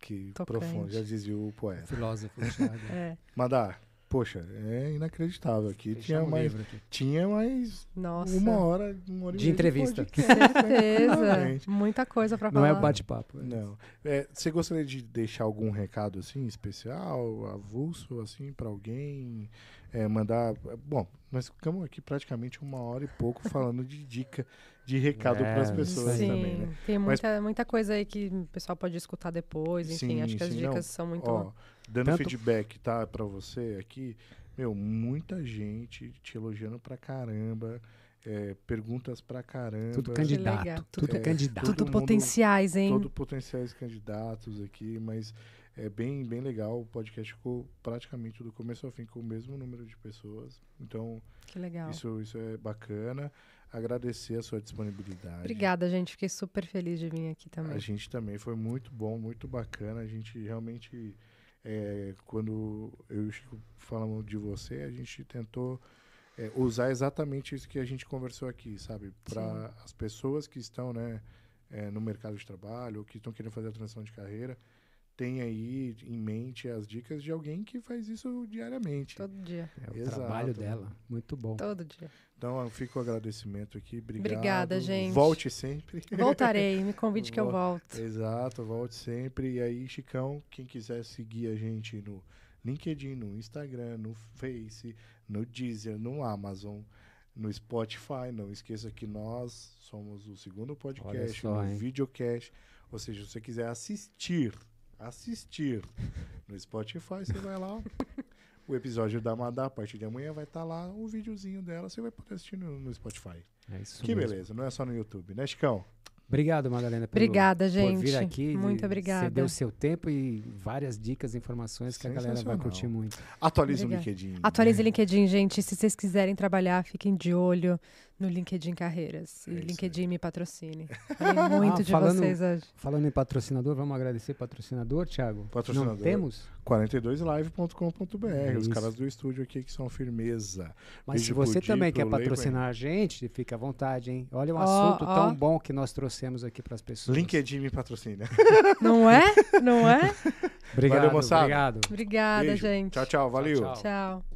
Que Tocante. profundo, já dizia o poeta. Filósofo, é, Madar, poxa, é inacreditável aqui. Tinha Fechamos mais, livro aqui. tinha mais nossa. uma hora, uma hora De entrevista. podcast. Certeza. Realmente. Muita coisa para Não falar. é o bate-papo. é Não. É, você gostaria de deixar algum recado assim especial, avulso assim para alguém? É, mandar. Bom, nós ficamos aqui praticamente uma hora e pouco falando de dica, de recado É, para as pessoas Sim, também, né? tem Mas- muita, muita coisa aí que o pessoal pode escutar depois, enfim, Sim, acho que as sim, dicas não. são muito... Ó, dando Tanto- feedback, tá, para você aqui, meu, muita gente te elogiando pra caramba, é, perguntas pra caramba. Tudo candidato. Tudo É, candidato. Tudo mundo- potenciais, hein? todo potenciais candidatos aqui, mas é bem, bem legal. O podcast ficou praticamente do começo ao fim com o mesmo número de pessoas. Então, Que legal. isso, isso é bacana. Agradecer a sua disponibilidade. Obrigada, gente. Fiquei super feliz de vir aqui também. A gente também foi muito bom, muito bacana. A gente realmente, é, quando eu e o Chico falamos de você, a gente tentou é, usar exatamente isso que a gente conversou aqui, sabe? Para as pessoas que estão né, é, no mercado de trabalho ou que estão querendo fazer a transição de carreira, tem aí em mente as dicas de alguém que faz isso diariamente. Todo dia. É o Exato. trabalho dela. Muito bom. Todo dia. Então, fica o agradecimento aqui. Obrigado. Obrigada, gente. Volte sempre. Voltarei. Me convide que eu Vol- volto. Exato, volte sempre. E aí, Chicão, quem quiser seguir a gente no LinkedIn, no Instagram, no Face, no Deezer, no Amazon, no Spotify, não esqueça que nós somos o segundo podcast, só, no hein? videocast. Ou seja, se você quiser assistir, assistir no Spotify, você vai lá. O episódio da Madá, a partir de amanhã, vai estar lá o videozinho dela. Você vai poder assistir no, no Spotify. É isso Que mesmo. beleza, não é só no YouTube, né, Chicão? Obrigado, Madalena, pelo, Obrigada, por gente. vir aqui. Muito obrigada. Você deu seu tempo e várias dicas, informações que a galera vai curtir muito. Atualiza Obrigada. o LinkedIn. Atualize o né? LinkedIn, gente. Se vocês quiserem trabalhar, fiquem de olho no LinkedIn Carreiras. É E LinkedIn me patrocine. Falei muito Ah, de falando- vocês hoje. Falando em patrocinador, vamos agradecer patrocinador, Thiago? Patrocinador. Não temos? 42live.com.br. É Os caras do estúdio aqui que são firmeza. Mas Beijo se você também quer patrocinar a gente, fica à vontade, hein? Olha um assunto tão bom que nós trouxemos aqui para as pessoas. LinkedIn me patrocina. Não é? Não é? Obrigado, Valeu, moçada. obrigado. Obrigada, Beijo. gente. Tchau, tchau. Valeu. tchau. Tchau.